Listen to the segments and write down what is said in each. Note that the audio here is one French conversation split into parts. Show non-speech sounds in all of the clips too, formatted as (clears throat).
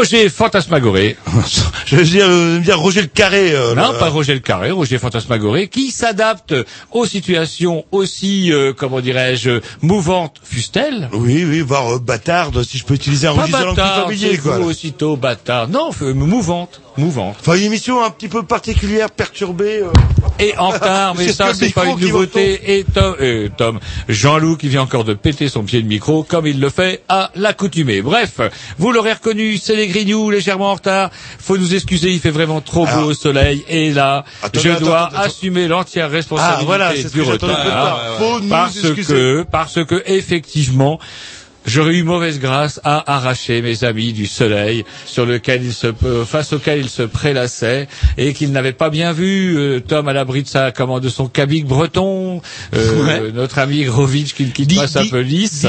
Roger Fantasmagoré. (laughs) je veux dire, euh, me dire Roger le Carré. euh, Non, le- pas Roger le Carré, Roger Fantasmagoré, qui s'adapte aux situations aussi, euh, comment dirais-je, mouvantes fussent-elles. Oui, oui, voire euh, bâtarde, si je peux utiliser un registre bâtard, familier, quoi. vous aussitôt bâtard. Non, mouvante, mouvante. Enfin, une émission un petit peu particulière, perturbée. Et en retard, mais ça c'est pas une nouveauté. Et Tom, euh, Tom, Jean-Loup qui vient encore de péter son pied de micro, comme il le fait à l'accoutumée. Bref, vous l'aurez reconnu, c'est les grignoux légèrement en retard. Faut nous excuser, il fait vraiment trop beau au soleil. Et là, je attends, dois attends, assumer l'entière responsabilité Ah, voilà, du retard. parce que, parce que effectivement. J'aurais eu mauvaise grâce à arracher mes amis du soleil sur lequel il se, euh, face auquel il se prélassait et qu'il n'avait pas bien vu. euh, Tom à l'abri de sa, comment, de son cabic breton, euh, notre ami Grovitch qui ne quitte pas sa pelisse.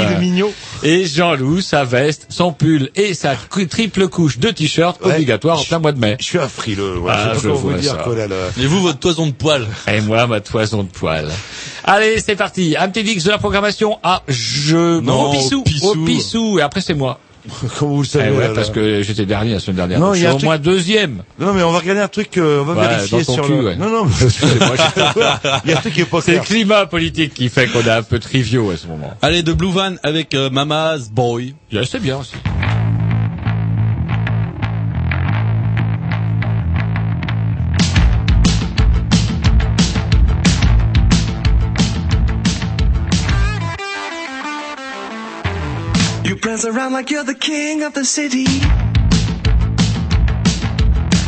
Et Jean-Loup, sa veste, son pull et sa triple couche de t-shirt Ouais. obligatoire en plein mois de mai. Je suis un frileux, voilà. Ah, je vous dire, ça. quoi, là, là. Et vous, votre toison de poil Et moi, ma toison de poil. Allez, c'est parti. Un petit mix de la programmation à je Non, au pissou. Au pissou. Et après, c'est moi. (laughs) Comment vous le Eh savez, ouais, là, parce là. que j'étais dernier la semaine dernière. Non, donc il je y a suis au truc- moins deuxième. Non, mais on va regarder un truc, euh, on va Ouais, vérifier dans ton sur cul, le... ouais. Non, non, mais (laughs) excusez-moi, il y a un truc qui est pas C'est le climat politique qui fait qu'on est un peu triviaux à ce moment. Allez, de Blue Van avec euh, Mama's Boy. Yeah, c'est bien aussi. Prance around like you're the king of the city.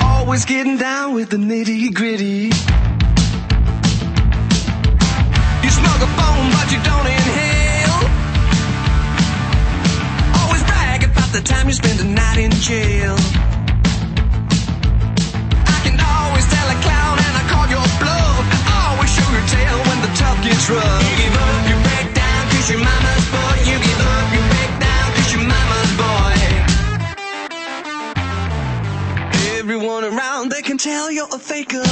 Always getting down with the nitty gritty. You smoke a bone, but you don't inhale. Always brag about the time you spend a night in jail. I can always tell a clown and I call your bluff. Always show your tail when the tough gets rough. You give up, you break down, cause your mama's Everyone around, they can tell you're a faker.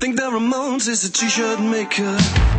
Think the Ramones is a t-shirt maker.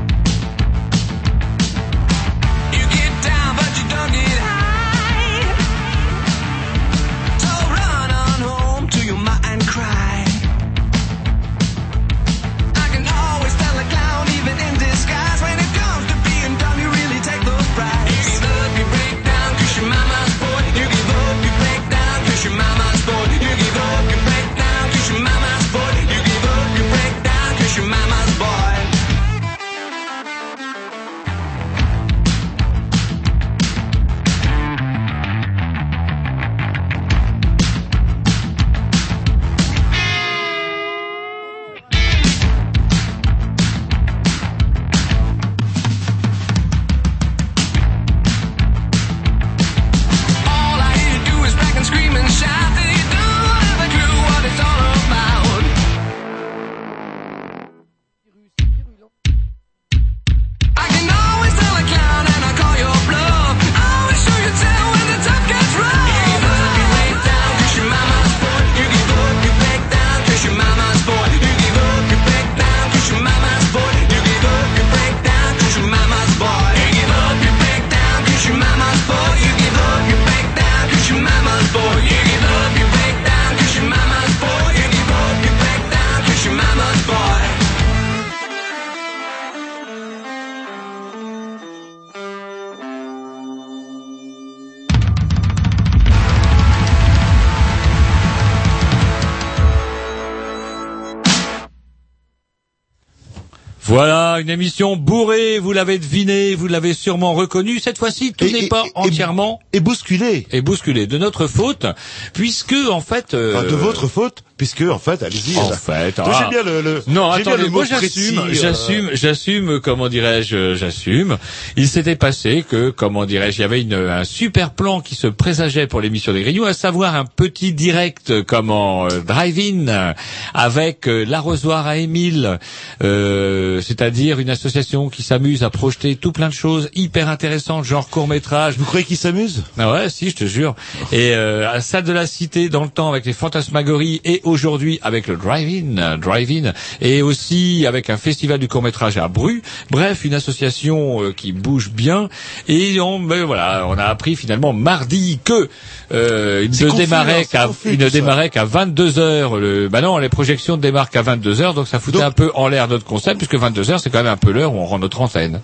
Voilà, une émission bourrée, vous l'avez deviné, vous l'avez sûrement reconnu. Cette fois-ci, tout n'est pas et- entièrement Et bousculé. et bousculé de notre faute, puisque en fait... euh, Enfin, de votre faute, puisque en fait, allez-y. En fait, Moi, ah. Bien le, le Non, attendez, le moi mot j'assume, précis, euh, j'assume, j'assume, comment dirais-je, j'assume. Il s'était passé que, comment dirais-je, il y avait une, un super plan qui se présageait pour l'émission des Grignoux, à savoir un petit direct, comment, euh, drive-in, avec euh, l'arrosoir à Émile, euh, c'est-à-dire une association qui s'amuse à projeter tout plein de choses hyper intéressantes, genre court-métrage, Vous croyez qu'il s'amuse? Ah ouais, si, je te jure. Et euh, à Salle de la Cité, dans le temps, avec les fantasmagories, et aujourd'hui avec le drive-in, euh, drive-in, et aussi avec un festival du court-métrage à Bru. Bref, une association euh, qui bouge bien. Et on, ben voilà, on a appris finalement mardi que euh, il ne démarrait hein, c'est qu'à, il ne démarrait qu'à 22 heures. Le, bah non, les projections démarrent qu'à 22 heures, donc ça foutait Donc- un peu en l'air notre concept, puisque 22 heures, c'est quand même un peu l'heure où on rend notre antenne.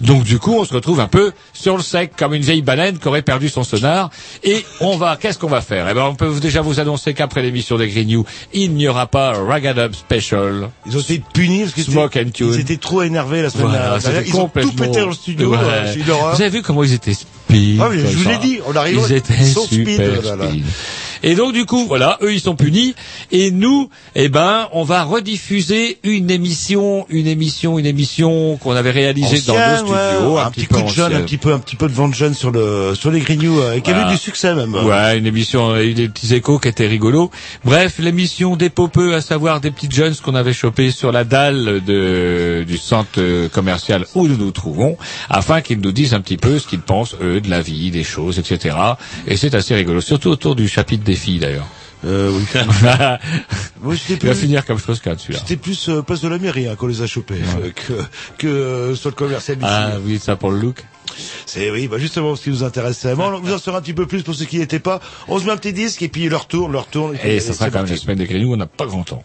Donc du coup, on se retrouve un peu sur le sec comme une vieille baleine qui aurait perdu son sonar. Et on va, qu'est-ce qu'on va faire? Eh ben, on peut déjà vous annoncer qu'après l'émission des Green New, il n'y aura pas Ragged Up Special. Ils ont été punis parce qu'ils Smoke étaient- and tune. ils étaient trop énervés la semaine Voilà, dernière. Ils ont tout pété dans le studio. Ouais. euh. Vous avez vu comment ils étaient speed Ah oui, je vous l'ai dit, on arrive Ils étaient speed, là. speed. Et donc du coup, voilà, eux ils sont punis et nous, eh ben, on va rediffuser une émission, une émission, une émission qu'on avait réalisée dans nos studios, ouais, un, un petit peu coup de jeune, un petit peu, un petit peu de vent de jeune sur le, sur les grignoux, euh, et qui a eu du succès même. Ouais, une émission, il y a eu des petits échos qui étaient rigolos. Bref, l'émission des popeux, à savoir des petites jeunes qu'on avait chopé sur la dalle de, du centre euh, commercial où nous nous trouvons, afin qu'ils nous disent un petit peu ce qu'ils pensent, eux, de la vie, des choses, etc. Et c'est assez rigolo, surtout autour du chapitre des filles, d'ailleurs. Euh, oui. (laughs) Moi, Il va finir comme chose là celui-là. c'était plus euh, place de la mairie hein, qu'on les a chopés euh, que, que euh, sur le commercial ici. Ah oui, ça pour le look. C'est oui, bah justement ce qui nous intéressait. Bon, on vous en saura un petit peu plus pour ceux qui n'étaient pas. On se met un petit disque et puis leur tourne, leur tourne. Et ça sera quand même la semaine des grignoux, on n'a pas grand temps.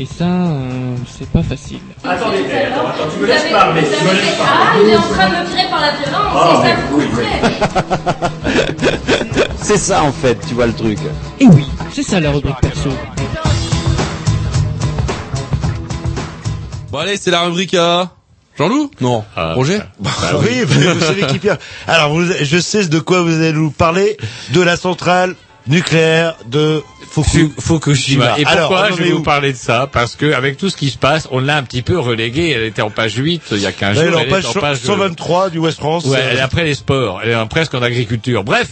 Et ça, euh, c'est pas facile. Attendez, attends, attends, tu me laisses parler, tu me laisses Ah, il est en train de me tirer par la violence, Ah, c'est ça vous. (laughs) C'est ça en fait, tu vois le truc. Et oui, c'est ça la rubrique perso. Bon allez, c'est la rubrique à Jean-Loup Non, Roger Bah (laughs) oui, vous, vous savez qui vient. Alors, vous- je sais de quoi vous allez nous parler. De la centrale nucléaire de Fuku- Fukushima. Et pourquoi je vais vous parler de ça Parce que avec tout ce qui se passe, on l'a un petit peu relégué. Elle était en page 8 il y a 15 Là, jours. elle est en elle page est en page 123 du West France. Ouais, elle est après les sports, elle est presque en agriculture. Bref,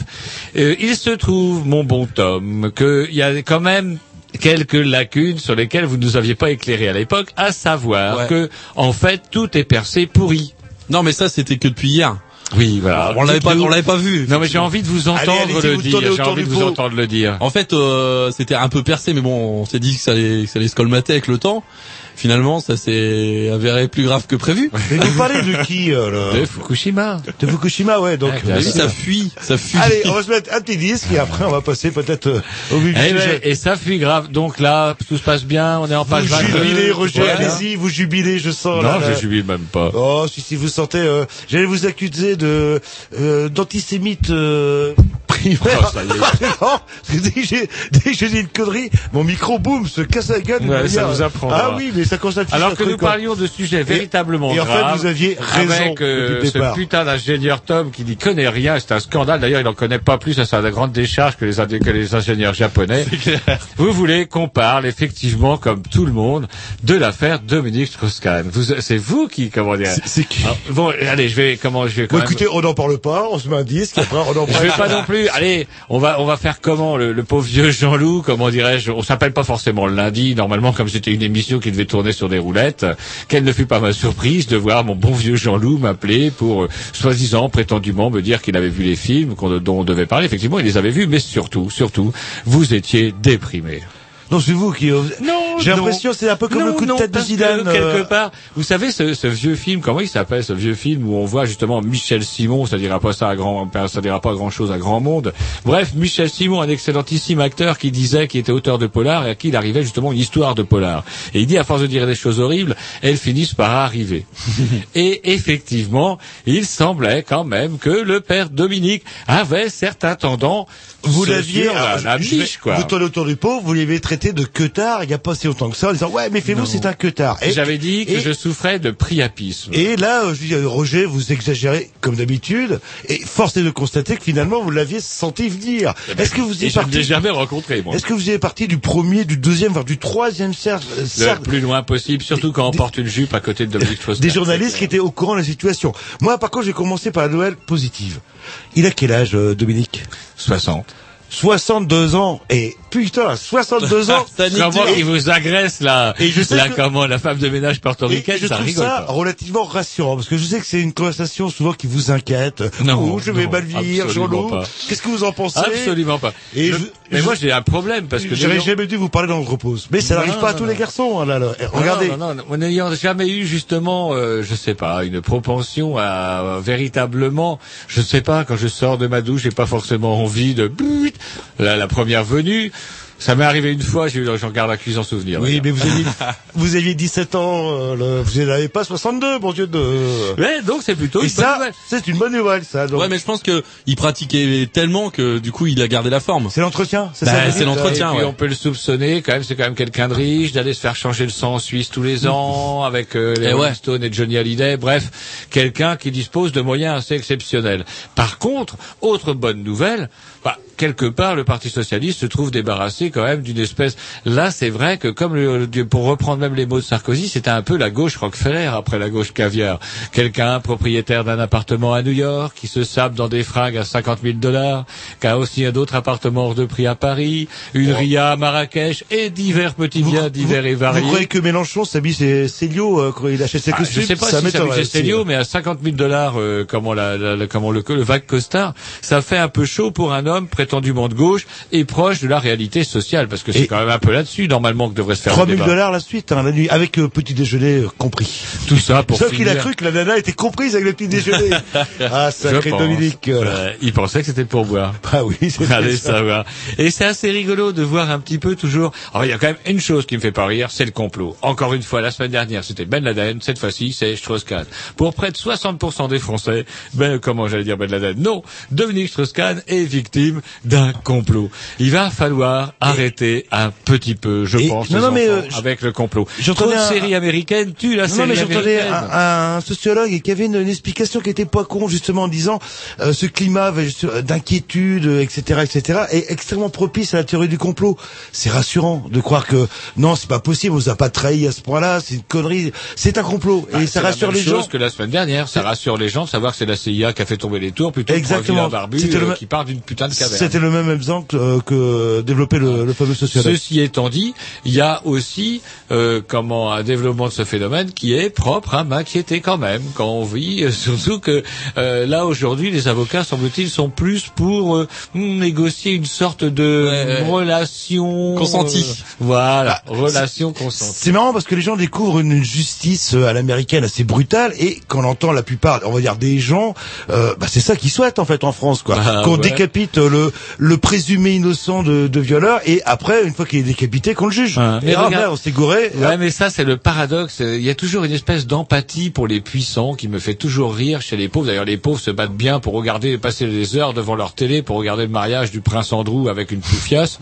euh, il se trouve, mon bon Tom, qu'il y a quand même quelques lacunes sur lesquelles vous nous aviez pas éclairé à l'époque, à savoir Ouais. que, en fait, tout est percé pourri. Non mais ça c'était que depuis hier. Oui, voilà. On l'avait pas, on l'avait pas vu. Non, mais j'ai envie de vous entendre Allez, le vous dire. J'ai envie de vous pot. entendre le dire. En fait, euh, c'était un peu percé, mais bon, on s'est dit que ça allait, que ça allait se colmater avec le temps. Finalement, ça s'est avéré plus grave que prévu. (laughs) Mais vous parlez de qui euh, là De Fukushima. De Fukushima, ouais. Donc, Ah, Vous vu, euh, ça fuit, ça fuit. Allez, on va se mettre un petit disque et après on va passer peut-être euh, au vif Eh ben, et ça fuit grave. Donc là, tout se passe bien. On est en page Vous 22. jubilez, Roger, Voilà. allez-y, vous jubilez, je sens. Non, là, là. je jubile même pas. Oh, si, si vous sentez, euh, j'allais vous accuser de euh, d'antisémite Oh, ça non, dès que j'ai dit une connerie, mon micro boum se casse la gueule. Ouais, ça vous apprendra. Ah oui, mais ça constate. Alors que nous parlions de sujets véritablement et en fait, graves. vous aviez raison avec euh, ce départ. putain d'ingénieur Tom qui n'y connaît rien. C'est un scandale. D'ailleurs, il n'en connaît pas plus à sa grande décharge que les, que les ingénieurs japonais. (laughs) Vous voulez qu'on parle effectivement, comme tout le monde, de l'affaire Dominique Strauss-Kahn. C'est vous qui, comment dire C'est qui Ah, Bon, allez, je vais, comment, je vais quand Bon, même- écoutez, on n'en parle pas, on se met un disque, après on en je vais pas non plus. Allez, on va on va faire comment le, pauvre vieux Jean-Loup, comment dirais-je On s'appelle pas forcément le lundi. Normalement, comme c'était une émission qui devait tourner sur des roulettes, quelle ne fut pas ma surprise de voir mon bon vieux Jean-Loup m'appeler pour euh, soi-disant prétendument me dire qu'il avait vu les films dont on devait parler. Effectivement, il les avait vus, mais surtout, surtout, vous étiez déprimé. Non, c'est vous qui. Non, J'ai l'impression c'est un peu comme non, le coup de non, tête de que, Zidane. euh, quelque part, vous savez ce, ce vieux film, comment il s'appelle ce vieux film où on voit justement Michel Simon, ça dira pas ça à grand, ça dira pas grand chose à grand monde. Bref, Michel Simon, un excellentissime acteur qui disait qu'il était auteur de polar et à qui il arrivait justement une histoire de polar. Et il dit à force de dire des choses horribles, elles finissent par arriver. (laughs) et effectivement, il semblait quand même que le père Dominique avait certains tendants. Vous l'aviez, la, biche, quoi. vous tournez autour du pot, vous l'avez traité de queutard il n'y a pas si longtemps que ça, en disant ouais, mais fais-vous, c'est un queutard. Et- J'avais dit que et- je souffrais de priapisme. Et là, je dis, euh, Roger, vous exagérez comme d'habitude, et force est de constater que finalement vous l'aviez senti venir. Est-ce que vous Et êtes je ne l'ai parti jamais rencontré, moi. Est-ce que vous êtes parti du premier, du deuxième, voire du troisième cercle, euh, Le plus loin possible, surtout quand on porte une jupe à côté de Dominique Strauss-Kahn. (laughs) des journalistes qui étaient au courant de la situation Moi, par contre, j'ai commencé par la nouvelle positive. Il a quel âge, euh, Dominique? 60. 62 ans. Et putain, 62 (laughs) ans. Comment il vous agresse là, Et je sais que- comment la femme de ménage portoricaine, ça rigole ça pas. relativement rassurant parce que je sais que c'est une conversation souvent qui vous inquiète. Non, Oh, je vais non, mal Jean-Loup. pas. Qu'est-ce que vous en pensez Absolument pas. Et Je- je- mais je- moi j'ai un problème parce que J'aurais jamais dû vous parler d'andropause. Mais ça n'arrive pas à tous non. les garçons. hein, là, là. Regardez. Non, non, n'ayant jamais eu justement, euh, je sais pas, une propension à véritablement, je sais pas, quand je sors de ma douche, j'ai pas forcément envie de la, la première venue. Ça m'est arrivé une fois, j'ai eu, je regarde la cuisine en souvenir. Oui, mais vous aviez, (laughs) vous aviez 17 ans, euh, le- vous n'avez pas 62, bon Dieu de... Ouais, donc c'est plutôt Et une bonne ça, nouvelle. c'est une bonne nouvelle, ça. donc. Ouais, mais je pense que il pratiquait tellement que du coup il a gardé la forme. C'est l'entretien, c'est Bah, ça. vous c'est l'entretien. ouais. on peut le soupçonner, quand même, c'est quand même quelqu'un de riche, d'aller se faire changer le sang en Suisse tous les ans, (laughs) avec euh, les Eh Rolling ouais. Stones et Johnny Hallyday, bref, quelqu'un qui dispose de moyens assez exceptionnels. Par contre, autre bonne nouvelle, bah, quelque part, le Parti socialiste se trouve débarrassé quand même d'une espèce. Là, c'est vrai que comme le- pour reprendre même les mots de Sarkozy, c'était un peu la gauche Rockefeller après la gauche caviar. Quelqu'un propriétaire d'un appartement à New York qui se sape dans des fringues à 50 000 dollars, qui a aussi un autre appartement hors de prix à Paris, une ria à Marrakech et divers petits biens divers et Vous variés. croyez que Mélenchon s'habille ses Célio euh, quand il achète ses Ah, costumes? je sais pas Ça si s'appelle aussi. Célio, mais à 50 000 dollars, euh, comment la, la- la- comment le, le vague costard, ça fait un peu chaud pour un homme prétendument de gauche et proche de la réalité sociale, parce que c'est quand même un peu là-dessus normalement que devrait se faire 3 le 000 débat. dollars la suite, hein, la nuit, avec euh, petit déjeuner euh, compris. Tout ça pour Sauf qu'il a cru que la nana était comprise avec le petit déjeuner. (laughs) ah, sacré. Dominique. euh. Il pensait que c'était pour boire. (laughs) Ah oui, c'est Allez ça. savoir. Et c'est assez rigolo de voir un petit peu toujours. Alors il y a quand même une chose qui me fait pas rire, c'est le complot. Encore une fois, la semaine dernière c'était Ben Laden, cette fois-ci c'est Strauss-Kahn. Pour près de 60% des Français, ben comment j'allais dire Ben Laden? Non, Dominique Strauss-Kahn est victime d'un complot. Il va falloir arrêter un petit peu, je pense, non, les non, mais, enfants, euh, avec le complot. Trop de séries américaines tuent la Non, série mais américaine. un, un sociologue qui avait une, une explication qui était pas con justement en disant euh, ce climat euh, d'inquiétude, euh, etc., etc., est extrêmement propice à la théorie du complot. C'est rassurant de croire que non, c'est pas possible, on nous a pas trahi à ce point-là, c'est une connerie, c'est un complot et Ah, ça c'est la rassure même les chose gens. que la semaine dernière. Ça rassure les gens de savoir que c'est la CIA qui a fait tomber les tours plutôt que Exactement. barbu le euh, même- qui part d'une putain de caverne. C'était le même exemple euh, que développait le, le fameux sociologue. Ceci étant dit, il y a aussi euh, comment un développement de ce phénomène qui est propre à m'inquiéter quand même quand on vit, euh, (laughs) surtout que euh, là aujourd'hui les avocats semble-t-il sont plus pour euh, hmm, négocier une sorte de Ouais, relation Consentie. euh, voilà, relation consentie. C'est marrant parce que les gens découvrent une justice à l'américaine assez brutale et quand on entend la plupart, on va dire des gens, euh, bah c'est ça qu'ils souhaitent en fait en France quoi. Bah, qu'on ouais. décapite euh, le le présumé innocent de, de violeur et après une fois qu'il est décapité qu'on le juge. Ouais. Et Mais ah regarde- merde, on s'est goré. Ouais, mais ça, c'est le paradoxe. Il y a toujours une espèce d'empathie pour les puissants qui me fait toujours rire chez les pauvres. D'ailleurs, les pauvres se battent bien pour regarder, passer des heures devant leur télé pour regarder le mariage du prince Andrew avec une poufiasse.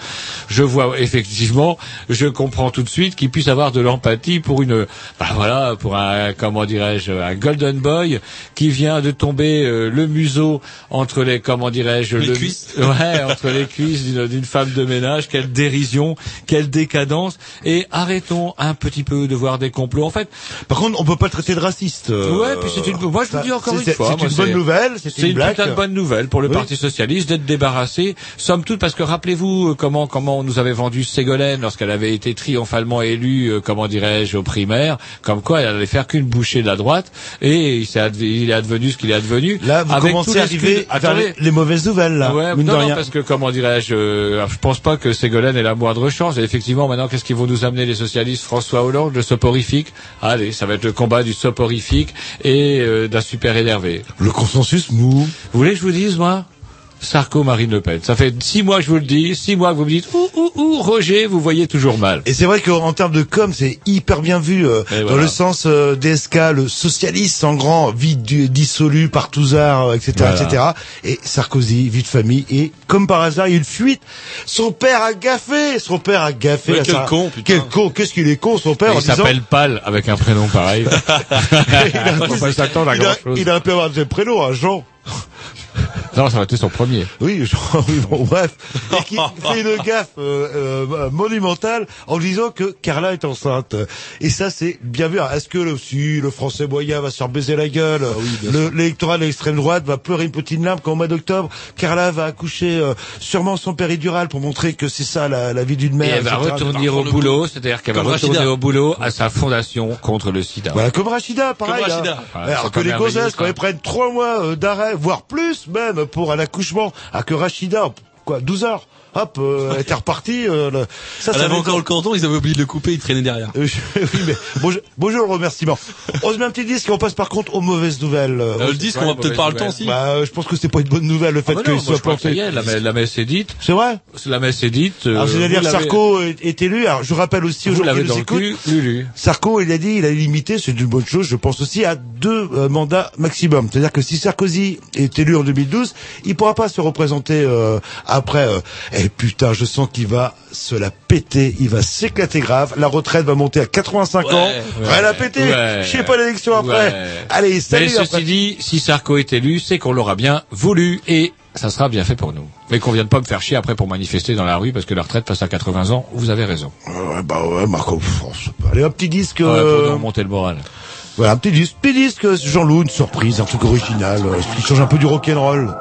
Je vois effectivement, je comprends tout de suite qu'il puisse avoir de l'empathie pour une, bah voilà, pour un, comment dirais-je, un golden boy qui vient de tomber euh, le museau entre les, comment dirais-je, Les le- cuisses. Ouais, entre les cuisses d'une femme de ménage. Quelle dérision, quelle décadence. Et arrêtons un petit peu de voir des complots. En fait, Par contre, on peut pas le traiter de raciste. euh, ouais, puis c'est une. Moi, je vous dis encore une fois, C'est une bonne nouvelle, c'est une, putain de bonne nouvelle pour le Oui. Parti socialiste d'être débarrassé, somme toute, parce que rappelez-vous euh, comment comment on nous avait vendu Ségolène lorsqu'elle avait été triomphalement élue, euh, comment dirais-je, aux primaires, comme quoi elle allait faire qu'une bouchée de la droite, et il, est advenu ce qu'il est advenu. Là, vous avec commencez à arriver les, mauvaises nouvelles là. Ouais, non, rien. parce que comment dirais-je, euh, je pense pas que Ségolène ait la moindre chance. Et effectivement, maintenant, qu'est-ce qu'ils vont nous amener les socialistes François Hollande, le soporifique Allez, ça va être le combat du soporifique et euh, d'un super énervé. Le consensus mou. Vous voulez que je vous dise, moi? Sarko, Marine Le Pen. Ça fait six mois que je vous le dis, six mois que vous me dites, ouh, ouh, ouh, Roger, vous voyez toujours mal. Et c'est vrai qu'en termes de com, c'est hyper bien vu euh, dans voilà. le sens euh, DSK, le socialiste en grand, vie du- dissolu par Touzard, euh, etc., Voilà. etc. Et Sarkozy, vie de famille. Et comme par hasard, il y a une fuite. Son père a gaffé. Son père a gaffé. Ouais, à quel ça. con, putain. Quel con. Qu'est-ce qu'il est con, son père, il en disant. s'appelle Pal avec un prénom pareil. (laughs) Il, a, il un peu avoir des prénoms, hein, Jean. Non, ça aurait été son premier. Oui, genre, oui, bon, bref. Et qui fait une gaffe euh, euh, monumentale en disant que Carla est enceinte. Et ça, c'est bien vu. Est-ce que le, si, le français moyen va se faire baiser la gueule le- L'électorat de l'extrême droite va pleurer une petite larme quand au mois d'octobre, Carla va accoucher euh, sûrement son péridurale pour montrer que c'est ça la, la vie d'une Et mère. elle va retourner au boulot, c'est-à-dire qu'elle va retourner Rachida. au boulot à sa fondation contre le sida. Voilà, comme Rachida, pareil. Comme hein. Rachida. Ouais, Alors que les gonzesses, quand ils prennent trois mois euh, d'arrêt, voire plus même, pour un accouchement, à que Rachida, quoi, 12 heures, hop, euh, elle était repartie. euh, le- ça, Elle ça avait va encore le cordon, ils avaient oublié de le couper, ils traînaient derrière. Euh, (laughs) oui, mais bonjour, bonjour le remerciement. On se met un petit disque et on passe par contre aux mauvaises nouvelles. Euh, le disque, on va peut-être pas le temps aussi. bah, je pense que c'est pas une bonne nouvelle le fait Ah bah qu'il soit planté. la, me- la messe est dite. C'est vrai La messe est dite. Euh, c'est-à-dire Sarko est, élu. Alors je rappelle aussi l'avez nous Lulu. Sarko, il a dit, il a limité, c'est une bonne chose, je pense aussi, à deux euh, mandats maximum. C'est-à-dire que si Sarkozy est élu en 2012, il pourra pas se représenter euh, après. Et putain, je sens qu'il va se la péter, il va s'éclater grave. La retraite va monter à 85 ans. Ouais, Elle a pété. ouais. Je sais pas l'élection après. Allez, Mais salut. ceci après. dit, si Sarko est élu, c'est qu'on l'aura bien voulu et ça sera bien fait pour nous. Mais qu'on vienne pas me faire chier après pour manifester dans la rue parce que la retraite passe à 80 ans. Vous avez raison. Ouais, bah ouais, Marco. France. Allez, un petit disque. Euh, pour nous remonter le moral. Voilà, un petit disque. Petit disque, euh, Jean-Loup, une surprise, un truc original, euh, qui change un peu du rock'n'roll.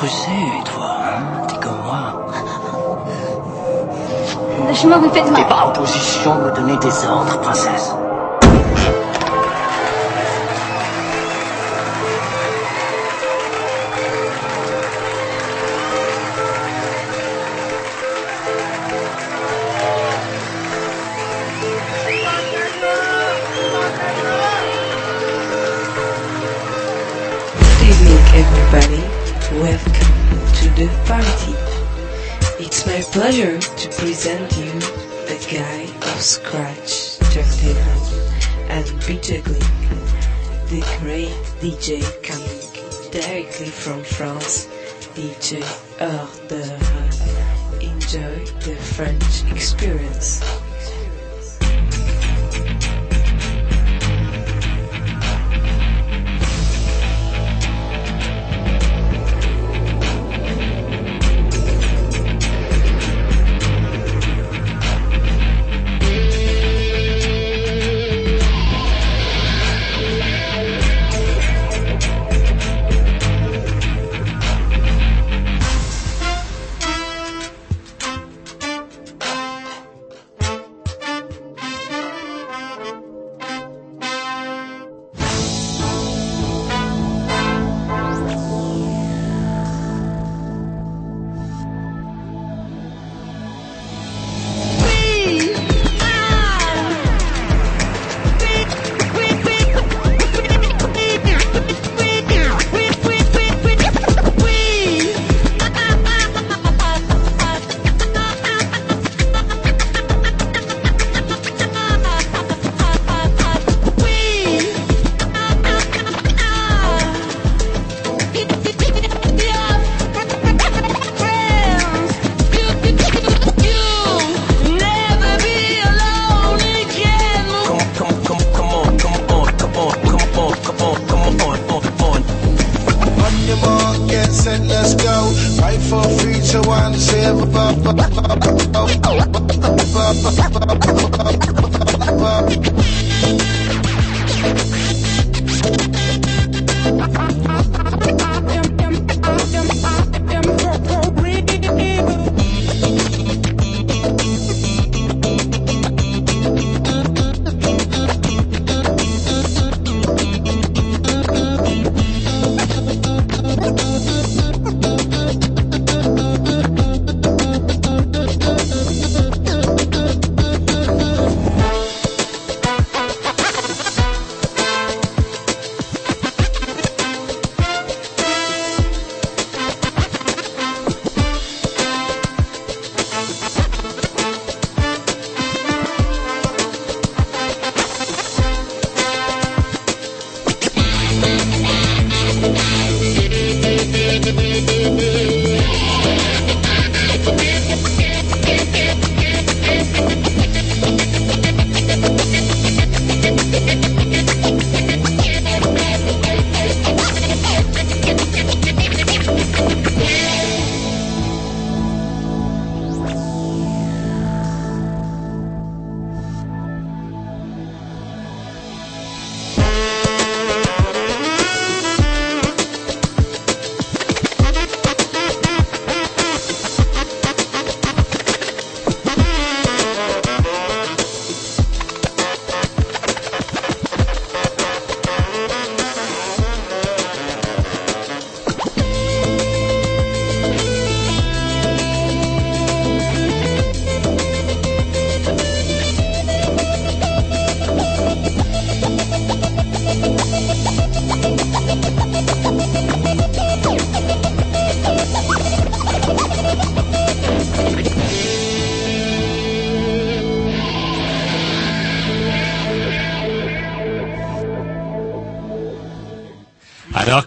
Russée, toi, hein T'es comme moi. Je m'en fais de T'es pas en position de me donner des ordres, princesse. Welcome to the party. It's my pleasure to present you the guy of scratch, turntable, and beatagling, the great DJ coming directly from France, DJ Hors. Enjoy the French experience.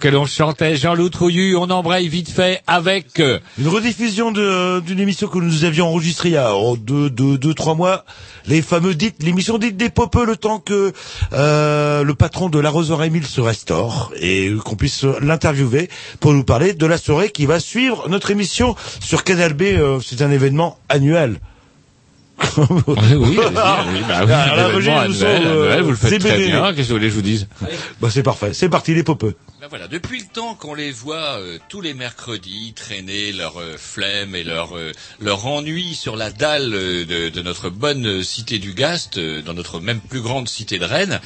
Que l'on chantait Jean-Loup Trouillu, on embraye vite fait avec... euh, Une rediffusion de- d'une émission que nous avions enregistrée il y a oh, deux, deux, deux, trois mois. Les fameux dites, l'émission dite des popeux, le temps que euh, le patron de l'arroseur Émile se restaure et qu'on puisse l'interviewer pour nous parler de la soirée qui va suivre notre émission sur Canal B. euh, C'est un événement annuel. (laughs) Oui, oui, allez-y. Bah oui, Ah, là, l'événement Roger, nous annuel, sommes, euh, annuel, vous le faites très bien. Qu'est-ce que vous voulez que je vous dise? Bah c'est parfait, c'est parti les popeux. Ben voilà, depuis le temps qu'on les voit euh, tous les mercredis traîner leur euh, flemme et leur euh, leur ennui sur la dalle euh, de, de notre bonne cité du Gast, euh, dans notre même plus grande cité de Rennes,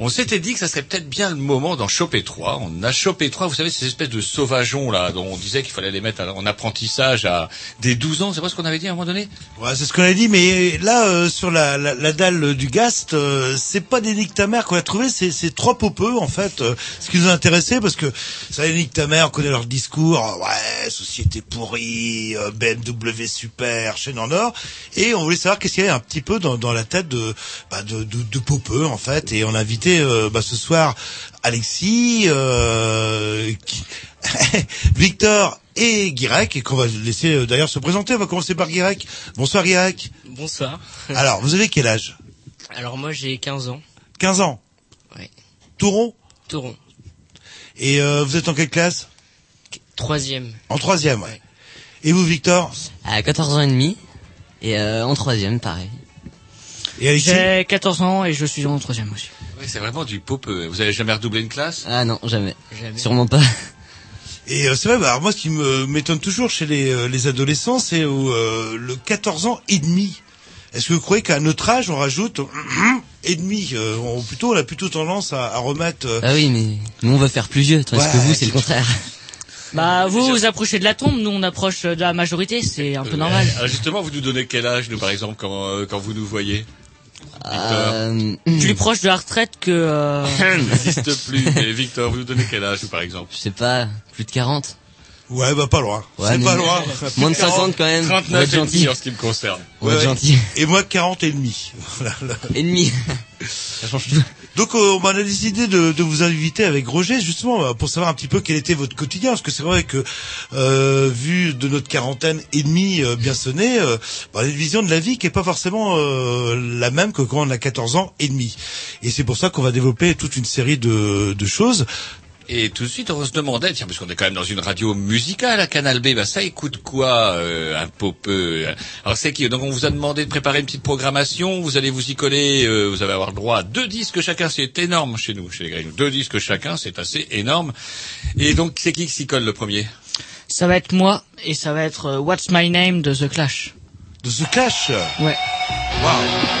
on s'était dit que ça serait peut-être bien le moment d'en choper trois. On a chopé trois, vous savez, ces espèces de sauvageons là, dont on disait qu'il fallait les mettre en apprentissage à des 12 ans, c'est pas ce qu'on avait dit à un moment donné? Ouais, c'est ce qu'on a dit, mais là, euh, sur la, la, la dalle du Gast, c'est pas des Nick ta mère qu'on a trouvé, c'est trois popeux, en fait. ce qui nous a intéressé, parce que ça, Nick ta mère, on connaît leur discours, euh, ouais, société pourrie, euh, BMW super, chaîne en or, et on voulait savoir qu'est-ce qu'il y avait un petit peu dans, dans la tête de, bah, de, de, de popeux, en fait, et on a invité euh, bah, ce soir Alexis, euh, qui- (laughs) Victor et Guirec, et qu'on va laisser euh, d'ailleurs se présenter. On va commencer par Guirec. Bonsoir Guirec. Bonsoir. (laughs) Alors, vous avez quel âge? Alors moi j'ai 15 ans. 15 ans? Oui. Tout rond. Et euh, vous êtes en quelle classe? Troisième. En troisième, ouais. Et vous, Victor? À 14 ans et demi. Et euh, en troisième, pareil. Et Alexis? J'ai 14 ans et je suis en troisième aussi. Oui, c'est vraiment du popeux. Vous avez jamais redoublé une classe? Ah non, jamais. Jamais. Sûrement pas. (laughs) Et euh, c'est vrai, bah, alors moi, ce qui me m'étonne toujours chez les, euh, les adolescents, c'est euh, le 14 ans et demi. Est-ce que vous croyez qu'à notre âge, on rajoute (clears throat) et demi euh, on, plutôt, on a plutôt tendance à, à remettre... euh, Ah oui, mais nous on veut faire plus vieux, tandis Ouais, que vous c'est le contraire. (laughs) Bah vous vous approchez de la tombe, nous on approche de la majorité, c'est un peu normal. Euh, justement, vous nous donnez quel âge, nous, par exemple, quand, euh, quand vous nous voyez? Euh, Plus proche de la retraite que... euh, Ça (laughs) n'existe plus. Mais Victor, vous nous donnez quel âge, vous, par exemple? Je sais pas, plus de 40. Ouais, bah pas loin. Ouais, c'est pas loin. (laughs) Moins de 50 quand même. On va 39 être et gentil. demi en ce qui me concerne. Ouais, gentil. Et moi, 40 et demi. (laughs) Voilà, là. Ennemi. Ça change tout. Donc euh, on m'a décidé de, de vous inviter avec Roger justement euh, pour savoir un petit peu quel était votre quotidien parce que c'est vrai que euh, vu de notre quarantaine et demie euh, bien sonnée, euh, bah, on a une vision de la vie qui est pas forcément euh, la même que quand on a 14 ans et demi. Et c'est pour ça qu'on va développer toute une série de, de choses. Et tout de suite, on se demandait, tiens, parce qu'on est quand même dans une radio musicale à Canal B, bah ça écoute quoi, euh, un popeux Alors c'est qui? Donc on vous a demandé de préparer une petite programmation, vous allez vous y coller, euh, vous allez avoir le droit à deux disques chacun, c'est énorme chez nous, chez les Grignoux. Deux disques chacun, c'est assez énorme. Et donc c'est qui qui s'y colle le premier? Ça va être moi et ça va être euh, What's My Name de The Clash. De The Clash? Ouais. What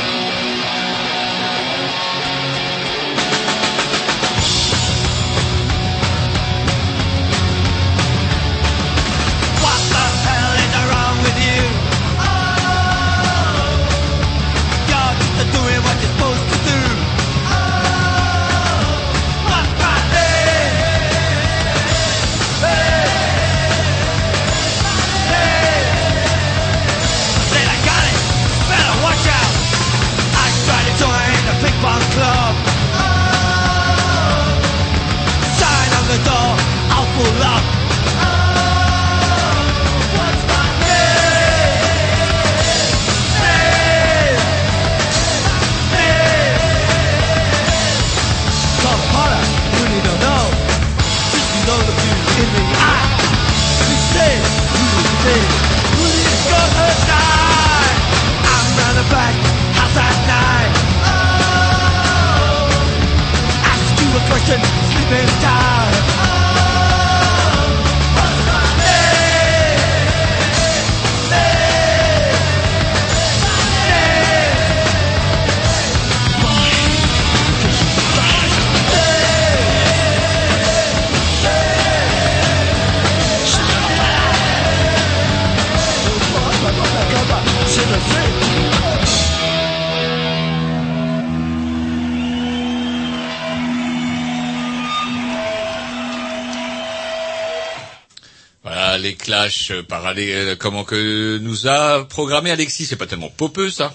Clashs euh, par aller, euh, comment que nous a programmé Alexis, c'est pas tellement popeux ça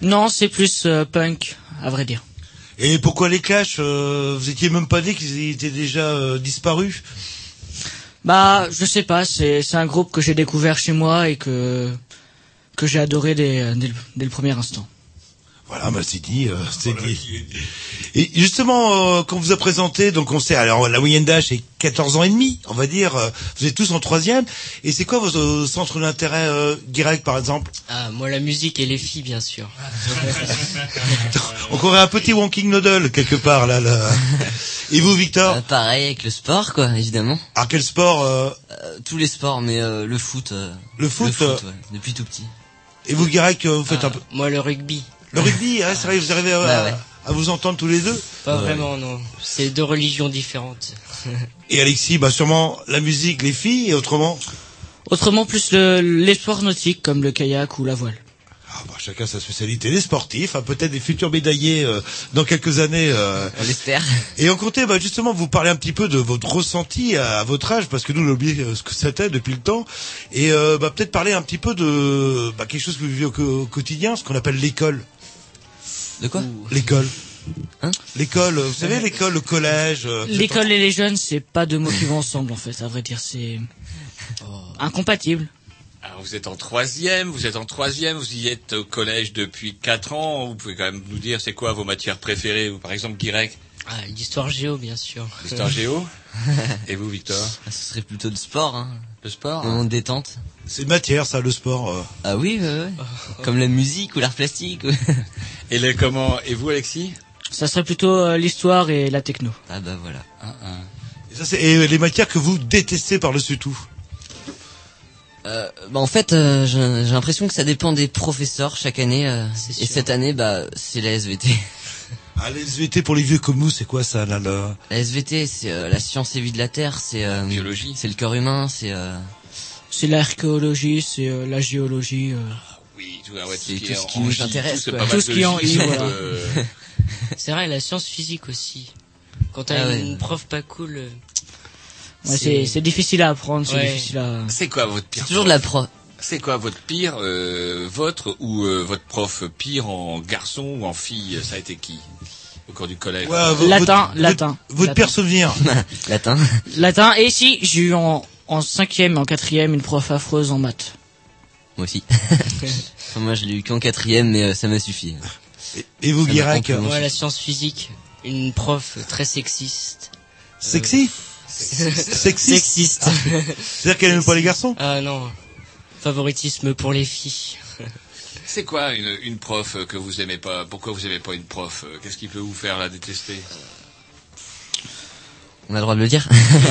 Non, c'est plus euh, punk, à vrai dire. Et pourquoi les Clash euh, Vous étiez même pas dit qu'ils étaient déjà euh, disparus? Bah, je sais pas, c'est c'est un groupe que j'ai découvert chez moi et que que j'ai adoré dès, dès, le, dès le premier instant. Voilà, bah c'est dit, euh, c'est dit. Et justement, euh, quand on vous a présenté, donc on sait, alors la moyenne d'âge c'est 14 ans et demi, on va dire, euh, vous êtes tous en troisième, et c'est quoi votre euh, centre d'intérêt euh, direct par exemple? Ah, moi la musique et les filles, bien sûr. (laughs) On aurait un petit Wonking Noodle quelque part là. là. Et vous Victor? Euh, pareil avec le sport, quoi, évidemment. Alors quel sport euh, Euh, tous les sports, mais euh, le foot. euh, Le foot, euh, ouais, depuis tout petit. Et vous Guirec, euh, vous faites Ah, un peu... Moi le rugby. Le rugby, hein, c'est vrai, vous arrivez à, Bah ouais. à vous entendre tous les deux Pas vraiment, non. C'est deux religions différentes. (laughs) Et Alexis, bah sûrement la musique, les filles, et autrement Autrement, plus le, les sports nautiques comme le kayak ou la voile. Ah, bah, chacun sa spécialité. Les sportifs, hein, peut-être des futurs médaillés euh, dans quelques années. euh. On l'espère. Et on comptait bah, justement vous parler un petit peu de votre ressenti à, à votre âge, parce que nous on a oublié euh, ce que c'était depuis le temps. Et euh, bah, peut-être parler un petit peu de bah, quelque chose que vous vivez au quotidien, ce qu'on appelle l'école. De quoi L'école. Hein L'école, vous savez, l'école, le collège. euh, L'école et les jeunes, c'est pas deux mots qui vont ensemble en fait. À vrai dire, c'est incompatible. Alors vous êtes en troisième, vous êtes en troisième, vous y êtes au collège depuis quatre ans. Vous pouvez quand même nous dire c'est quoi vos matières préférées ou par exemple Guirec, Ah, l'histoire géo, bien sûr. l'histoire géo. (laughs) Et vous Victor, Ah, Ce serait plutôt de sport, hein. Le sport. Moment de détente. C'est une matière, ça, le sport. euh. Ah oui, ouais, ouais. (laughs) Comme la musique ou l'art plastique. Et les comment Et vous Alexis? Ça serait plutôt euh, l'histoire et la techno. Ah bah voilà. Ah, ah. Et, ça, c'est- et les matières que vous détestez par-dessus tout? Euh, bah en fait, euh, j'ai j'ai l'impression que ça dépend des professeurs chaque année. euh, C'est et sûr. cette année, bah c'est la SVT. Ah, les SVT pour les vieux comme nous, c'est quoi ça là, là La SVT, c'est euh, la science et vie de la Terre, c'est euh, Biologie. c'est le corps humain, c'est euh, C'est l'archéologie, c'est euh, la géologie. euh. Oui, tout, ah ouais, C'est qui tout ce qui nous intéresse, tout, c'est quoi. Tout ce qui est en I, voilà. euh, (laughs) C'est vrai, la science physique aussi. Quand t'as Ah ouais. une prof pas cool. euh, Ouais, c'est c'est difficile à apprendre, c'est Ouais. difficile à. C'est quoi votre pire c'est toujours de la pro. C'est quoi votre pire, euh, votre ou euh, votre prof pire en garçon ou en fille Ça a été qui au cours du collège? Ouais, Latin, votre- latin, Votre, votre latin. pire souvenir. (laughs) Latin. Latin. Et si j'ai eu en en cinquième et en quatrième une prof affreuse en maths. Moi aussi. (laughs) Enfin, moi, je l'ai eu qu'en quatrième, mais euh, ça m'a suffi. Et, et vous, m'apprend Ouais, la science physique. Une prof très sexiste. Sexy Sexy (laughs) Sexiste. C'est-à-dire qu'elle n'aime pas les garçons? Ah non. Favoritisme pour les filles. C'est quoi une, une prof que vous aimez pas? Pourquoi vous aimez pas une prof? Qu'est-ce qui peut vous faire la détester? On a le droit de le dire.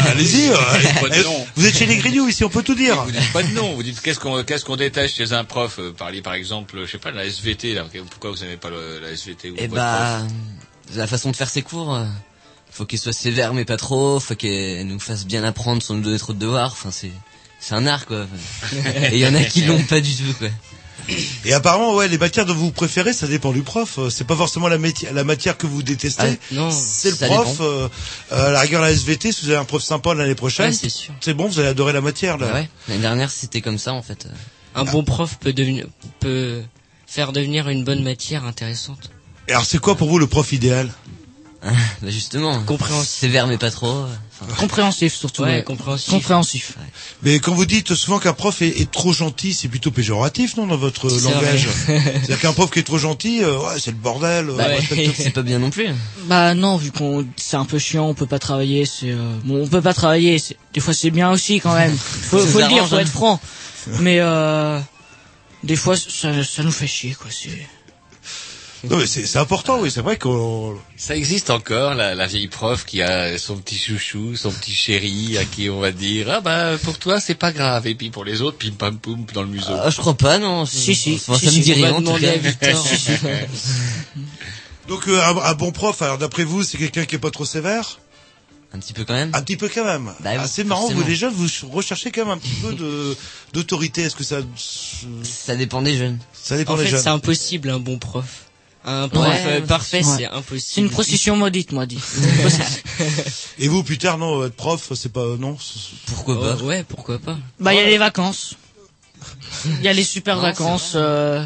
Allez-y. euh, Pas de euh, nom. vous êtes chez les Grignoux ici, on peut tout dire. Vous dites pas de nom. Vous dites qu'est-ce qu'on qu'est-ce qu'on déteste chez un prof? Euh, Parlez par exemple, je sais pas, de la SVT. Là. Pourquoi vous aimez pas le- la SVT ou votre bah, la façon de faire ses cours, euh, faut qu'elle soit sévère mais pas trop, faut qu'elle nous fasse bien apprendre sans nous donner trop de devoirs. Enfin, c'est c'est un art quoi. Et il y en a qui l'ont pas du tout quoi. Et apparemment, ouais, les matières dont vous préférez, ça dépend du prof. Euh, C'est pas forcément la, matière que vous détestez. Ah, non, c'est le prof. Euh, euh, à la rigueur, la SVT, si vous avez un prof sympa l'année prochaine, Ouais, c'est sûr. c'est bon, vous allez adorer la matière. Là. Ouais. L'année dernière c'était comme ça en fait. Un bon prof peut devenir, peut faire devenir une bonne matière intéressante. Et alors, c'est quoi pour vous le prof idéal? Bah justement. Compréhensif. Sévère mais pas trop. Enfin, Compréhensif surtout. Ouais, ouais. compréhensif. Compréhensif. Mais quand vous dites souvent qu'un prof est, est trop gentil, c'est plutôt péjoratif, non, dans votre langage. (laughs) C'est-à-dire qu'un prof qui est trop gentil, euh, ouais, c'est le bordel. bah, ouais, ouais, c'est pas bien non plus. Bah non, vu qu'on c'est un peu chiant, on peut pas travailler, c'est euh, bon, on peut pas travailler, c'est des fois c'est bien aussi quand même. (laughs) Faut, faut le dire, faut hein. être franc. Mais euh, des fois ça, ça nous fait chier quoi, c'est Non, mais c'est c'est important, oui, c'est vrai qu'on... Ça existe encore, la, la vieille prof qui a son petit chouchou, son petit chéri, à qui on va dire ah bah pour toi c'est pas grave, et puis pour les autres pim pam poum dans le museau. Ah, je crois pas non. Si, si, Enfin, si, ça si, me dit rien en tout cas. (laughs) Donc euh, un, un bon prof, alors d'après vous, c'est quelqu'un qui est pas trop sévère? Un petit peu quand même. Un petit peu quand même. Bah ah, c'est marrant, vous les jeunes, vous recherchez quand même un petit peu de d'autorité. Est-ce que ça... Ça dépend des jeunes. Ça dépend En des fait, jeunes? c'est impossible un bon prof. Un prof Ouais, parfait, ouais. c'est impossible. c'est une procession maudite, moi dit. (laughs) Et vous, plus tard, non, être prof, c'est pas... Non c'est- Pourquoi Oh, pas ouais, pourquoi pas. Bah il y a les vacances. (laughs) Il y a les super Non, vacances. euh,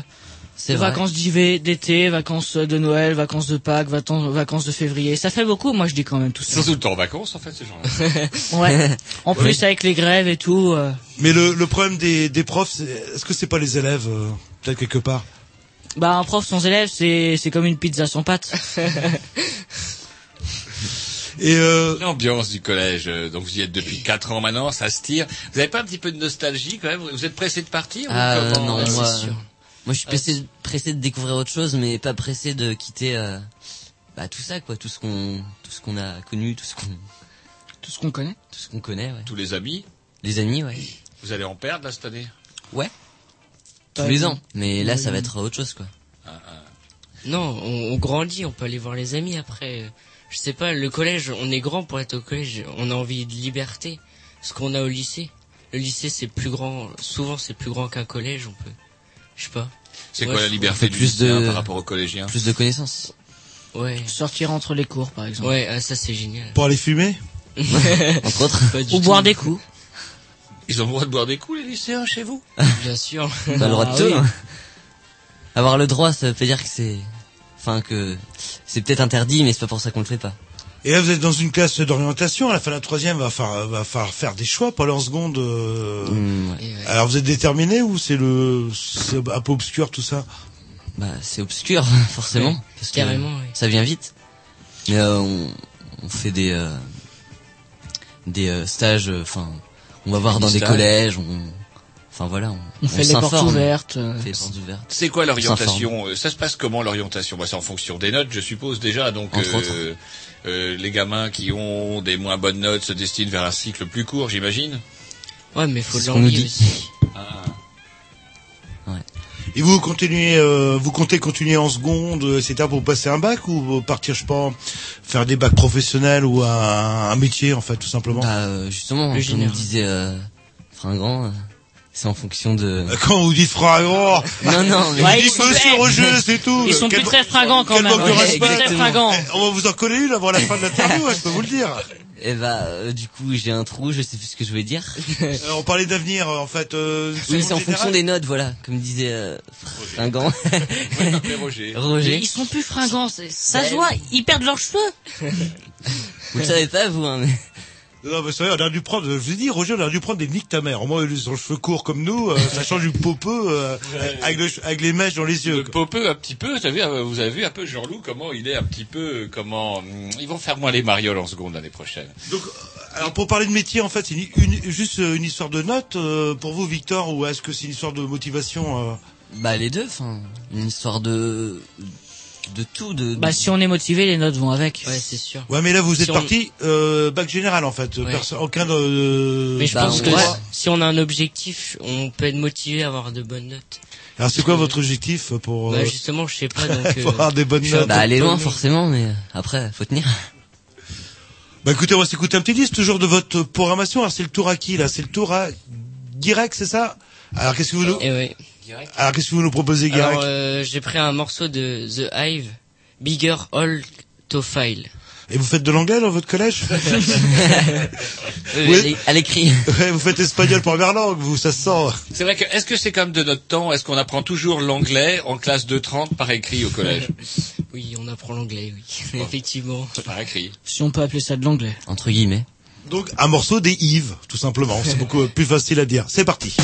C'est vrai. vacances d'hiver, d'été, vacances de Noël, vacances de Pâques, vacances, de février. Ça fait beaucoup, moi je dis quand même tout Ils ça. sont tout le temps en vacances, en fait, ces gens-là. (laughs) Ouais. En plus avec les grèves et tout. euh, Mais le, le problème des, des profs, c'est- est-ce que c'est pas les élèves, euh, peut-être quelque part Bah un prof sans élève, c'est c'est comme une pizza sans pâte. (laughs) Et euh, L'ambiance du collège, euh, donc vous y êtes depuis 4 ans maintenant, ça se tire. Vous avez pas un petit peu de nostalgie quand même? Vous êtes pressé de partir ou Ah comment non, Ouais, moi, c'est sûr. moi je suis pressé, pressé de découvrir autre chose, mais pas pressé de quitter euh, bah, tout ça, quoi, tout ce qu'on, tout ce qu'on a connu, tout ce qu'on, tout ce qu'on connaît, tout ce qu'on connaît, ouais. Tous les amis? Les amis, ouais. Vous allez en perdre là cette année? Ouais. Tous les ans, mais là ça va être autre chose, quoi. Non, on, on grandit, on peut aller voir les amis après. Je sais pas, le collège, on est grand pour être au collège, on a envie de liberté. Ce qu'on a au lycée. Le lycée c'est plus grand, souvent c'est plus grand qu'un collège, on peut. Je sais pas. C'est Ouais, quoi la liberté du lycéen par rapport aux collégiens Plus de connaissances. Ouais. Sortir entre les cours par exemple. Ouais, ah, ça c'est génial. pour aller fumer (laughs) Entre autres. Ou boire des coups. Ils ont le droit de boire des coups les lycéens chez vous Bien sûr. (laughs) T'as le droit de Ah tout. oui. hein. Avoir le droit, ça veut dire que c'est, enfin que c'est peut-être interdit, mais c'est pas pour ça qu'on le fait pas. Et là, vous êtes dans une classe d'orientation. À la fin de la troisième, va falloir, va falloir faire des choix aller en seconde. euh. Mm, ouais. Alors, vous êtes déterminé ou c'est le, c'est un peu obscur tout ça? Bah, c'est obscur, (laughs) forcément. Parce que carrément, ouais. Ça vient vite. Mais euh, on, on fait des euh, des euh, stages. Enfin, on va voir dans des collèges. On, enfin voilà, on, On fait les portes s'informe. ouvertes. On euh, fait les portes ouvertes. C'est quoi On l'orientation Euh, Ça se passe comment l'orientation? Bah, C'est en fonction des notes, je suppose déjà. Donc Entre euh, autres. euh, les gamins qui ont des moins bonnes notes se destinent vers un cycle plus court, j'imagine. Ouais, mais faut de l'envie aussi. Et vous continuez, euh, vous comptez continuer en seconde, euh, etc. pour passer un bac ou partir, je pas, faire des bacs professionnels ou un, un métier en fait, tout simplement? Bah, euh, justement, Le comme disait euh, Fringant, euh, c'est en fonction de. Quand vous dites fragant, (laughs) Non, non, mais Ouais, ils sont- monsieur eh, Roger, c'est tout. Ils sont Quel plus très fringants quand quel même. Ouais. Eh, On va vous en coller une avant la fin de l'interview, hein, je peux vous le dire. Eh bah, euh, du coup, j'ai un trou, je sais plus ce que je voulais dire. (laughs) Euh, on parlait d'avenir, euh, en fait. Euh, oui, mais c'est en fonction des notes, voilà, comme disait euh, Fringant. (laughs) Ouais, Roger. (laughs) Roger. ils sont plus fringants, ça se voit, ils perdent leurs cheveux. Vous le savez pas, vous, hein, mais... Non, mais c'est vrai, on a dû prendre, je vous ai dit, Roger, on a dû prendre des niques ta mère. Au moins, ils ont le cheveux courts comme nous, euh, ça change du popeux, euh, avec, le- avec les mèches dans les yeux. Le popeux un petit peu, vous avez, euh, vous avez vu un peu Jean-Loup comment il est un petit peu, euh, comment hum, ils vont faire moins les marioles en seconde l'année prochaine. Donc, euh, alors pour parler de métier, en fait, c'est une, une- juste une histoire de notes euh, pour vous, Victor, ou est-ce que c'est une histoire de motivation euh? Bah, les deux, enfin, une histoire de... de tout, de... Bah si on est motivé, les notes vont avec. Ouais, c'est sûr. Ouais, mais là, vous Si êtes on- parti euh, bac général, en fait. Ouais. Personne, aucun de... Mais je Bah, pense que si on a un objectif, on peut être motivé à avoir de bonnes notes. Alors, c'est quoi votre objectif pour, euh, Bah justement, je sais pas donc. (laughs) pour avoir des bonnes notes Bah, aller loin, forcément, mais après, faut tenir. Bah écoutez, on va s'écouter un petit disque toujours de votre programmation. Alors c'est le tour à qui là? C'est le tour à Guirec, c'est ça? Alors qu'est-ce que vous nous Eh Alors qu'est-ce que vous nous proposez Guirec Alors euh, j'ai pris un morceau de The Hive, Bigger All to File. Et vous faites de l'anglais dans votre collège (laughs) Oui. à l'é- À l'écrit. Ouais, Vous faites espagnol première langue, vous, ça se sent. C'est vrai que, est-ce que c'est comme de notre temps, est-ce qu'on apprend toujours l'anglais en classe de 30 par écrit au collège (laughs) Oui, on apprend l'anglais, oui. Effectivement. Par écrit. Si on peut appeler ça de l'anglais. Entre guillemets. Donc un morceau des Yves, tout simplement. C'est beaucoup plus facile à dire. C'est parti.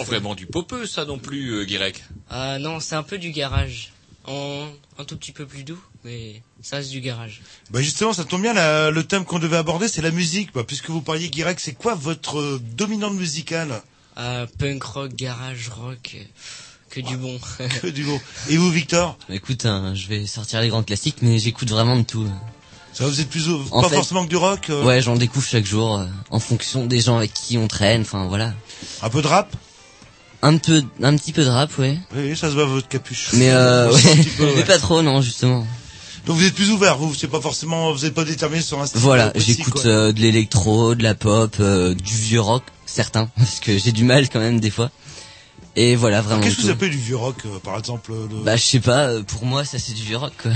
Encore vraiment du popeux ça non plus, euh, Guirec. Ah non, c'est un peu du garage. En, un tout petit peu plus doux, mais ça reste du garage. Bah justement, ça tombe bien, la- le thème qu'on devait aborder, c'est la musique. Bah, puisque vous parliez, Guirec, c'est quoi votre euh, dominante musicale Ah, punk rock, garage rock, que du bon. (laughs) Que du bon. Et vous, Victor Bah, Écoute, hein, je vais sortir les grands classiques, mais j'écoute vraiment de tout. Ça vous êtes plus au- En pas fait- forcément que du rock euh, Ouais, j'en découvre chaque jour, euh, en fonction des gens avec qui on traîne, enfin voilà. Un peu de rap Un peu, un petit peu de rap, ouais. Oui, ça se voit votre capuche. Mais euh, ouais. petit peu, ouais. (laughs) mais pas trop, non, justement. Donc vous êtes plus ouvert, vous, c'est pas forcément, vous êtes pas déterminé sur un style Voilà, j'écoute euh, de l'électro, de la pop, euh, du vieux rock, certains, (laughs) parce que j'ai du mal quand même des fois. Et voilà, vraiment. Qu'est-ce que vous appelez du vieux rock, euh, par exemple le- Bah, je sais pas, pour moi, ça c'est du vieux rock, quoi.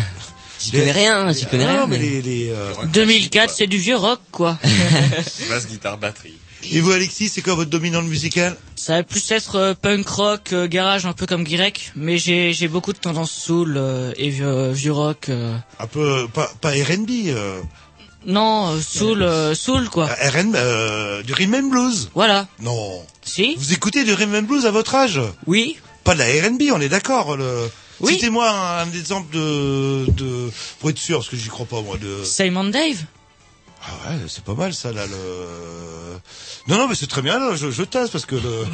J'y Les- connais rien, j'y connais Ah, rien. mais mais- les, les, euh, 2004, c'est du vieux rock, quoi. (laughs) Basse, guitare, batterie. Et vous, Alexis, c'est quoi votre dominante musicale? Ça va plus être euh, punk rock, euh, garage, un peu comme Guirec, mais j'ai j'ai beaucoup de tendances soul euh, et vieux, vieux rock. euh. Un peu, pas, pas R&B, euh, Non, soul, soul quoi. R&B, euh, du rhythm and blues. Voilà. Non. Si? Vous écoutez du rhythm and blues à votre âge? Oui. Pas de la R&B, on est d'accord. Le... Oui. Citez-moi un, un exemple de, de, pour être sûr, parce que j'y crois pas moi. De... Simon Dave? Ah ouais, c'est pas mal ça là. Le... Non non, mais c'est très bien. Là, je, je tasse parce que le.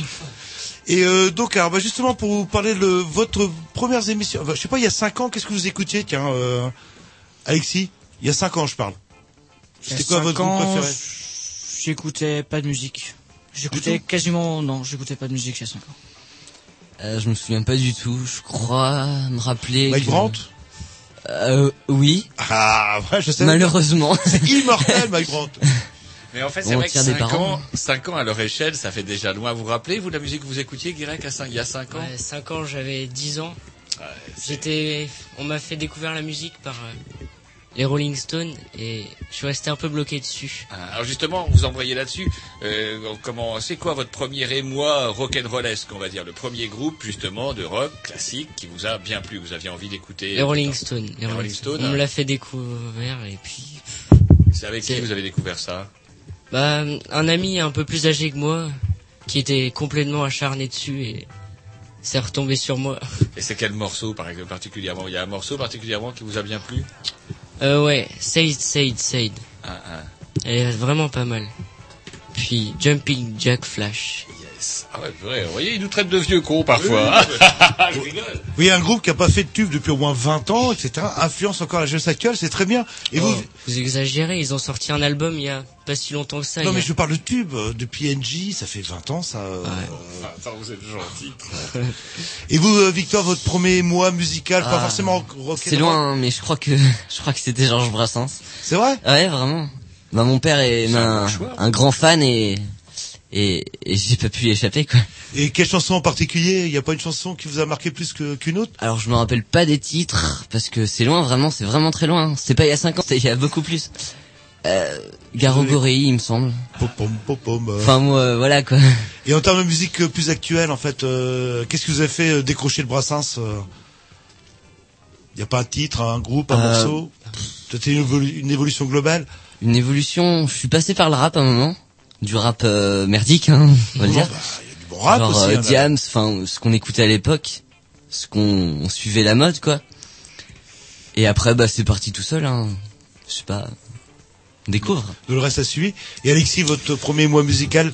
Et euh, donc, alors, bah, justement, pour vous parler de votre première émission, enfin, je sais pas, il y a cinq ans, qu'est-ce que vous écoutiez, tiens, euh, Alexis? Il y a cinq ans, je parle. C'était quoi cinq votre ans, groupe préféré J'écoutais pas de musique. J'écoutais quasiment, non, j'écoutais pas de musique il y a 5 ans. Euh, je me souviens pas du tout, je crois me rappeler. Mike que- Brandt? Euh, oui. Ah, ouais, je sais. Malheureusement. (laughs) C'est immortel, Mike Brandt. (laughs) Mais en fait, c'est vrai que tire des 5 parents. ans, 5 ans à leur échelle, ça fait déjà loin. Vous vous rappelez, vous, la musique que vous écoutiez, Guirec, à 5, il y a 5 ans? Ouais, 5 ans, j'avais 10 ans. J'étais, on m'a fait découvrir la musique par euh, les Rolling Stones et je suis resté un peu bloqué dessus. Ah, Alors justement, vous envoyez là-dessus. Euh, comment, c'est quoi votre premier émoi rock'n'rollesque, on va dire, le premier groupe justement de rock classique qui vous a bien plu, vous aviez envie d'écouter. Les Rolling Stones. Les Rolling Stones. On me l'a fait découvrir et puis. C'est avec qui vous avez découvert ça? Bah, un ami un peu plus âgé que moi qui était complètement acharné dessus et c'est retombé sur moi. Et c'est quel morceau par exemple particulièrement? Il y a un morceau particulièrement qui vous a bien plu? Euh, ouais, Said, Said, Said. Ah, ah. Elle est vraiment pas mal. Puis Jumping Jack Flash. Ah ouais, vrai. Vous voyez, il nous traite de vieux cons parfois. Je rigole. (laughs) Oui, un groupe qui a pas fait de tube depuis au moins 20 ans, etc., influence encore la jeunesse actuelle, c'est très bien. Et vous, Oh, vous exagérez, ils ont sorti un album il y a pas si longtemps que ça. non mais a- je parle de tube, euh, de PNJ, ça fait 20 ans, ça. euh, Attends, vous êtes gentil. (laughs) Et vous, euh, Victor, votre premier mois musical, pas Ah, forcément rock C'est loin, hein, mais je crois que (laughs) je crois que c'était Georges Brassens. C'est vrai? Ouais, vraiment. Bah mon père est un, un grand fan et et, et j'ai pas pu y échapper quoi. Et quelle chanson en particulier? Il n'y a pas une chanson qui vous a marqué plus que- qu'une autre? Alors je me rappelle pas des titres parce que c'est loin vraiment, c'est vraiment très loin. C'était pas il y a 5 ans, c'était il y a beaucoup plus. Euh, Garogorei, il me semble. Popom, popom. Enfin moi, euh, voilà quoi. Et en termes de musique euh, plus actuelle, en fait, euh, qu'est-ce qui vous a fait euh, décrocher le Brassens Il n'y a pas un titre, un groupe, un morceau? Peut-être une, évolu- une évolution globale? Une évolution. Je suis passé par le rap à un moment, du rap euh, merdique, hein, on va le dire. bah, il y a du bon rap Genre aussi, euh, hein. Diams, enfin ce qu'on écoutait à l'époque, ce qu'on on suivait la mode quoi. Et après bah c'est parti tout seul hein. Je sais pas. On découvre. De le reste à suivre. Et Alexis, votre premier mois musical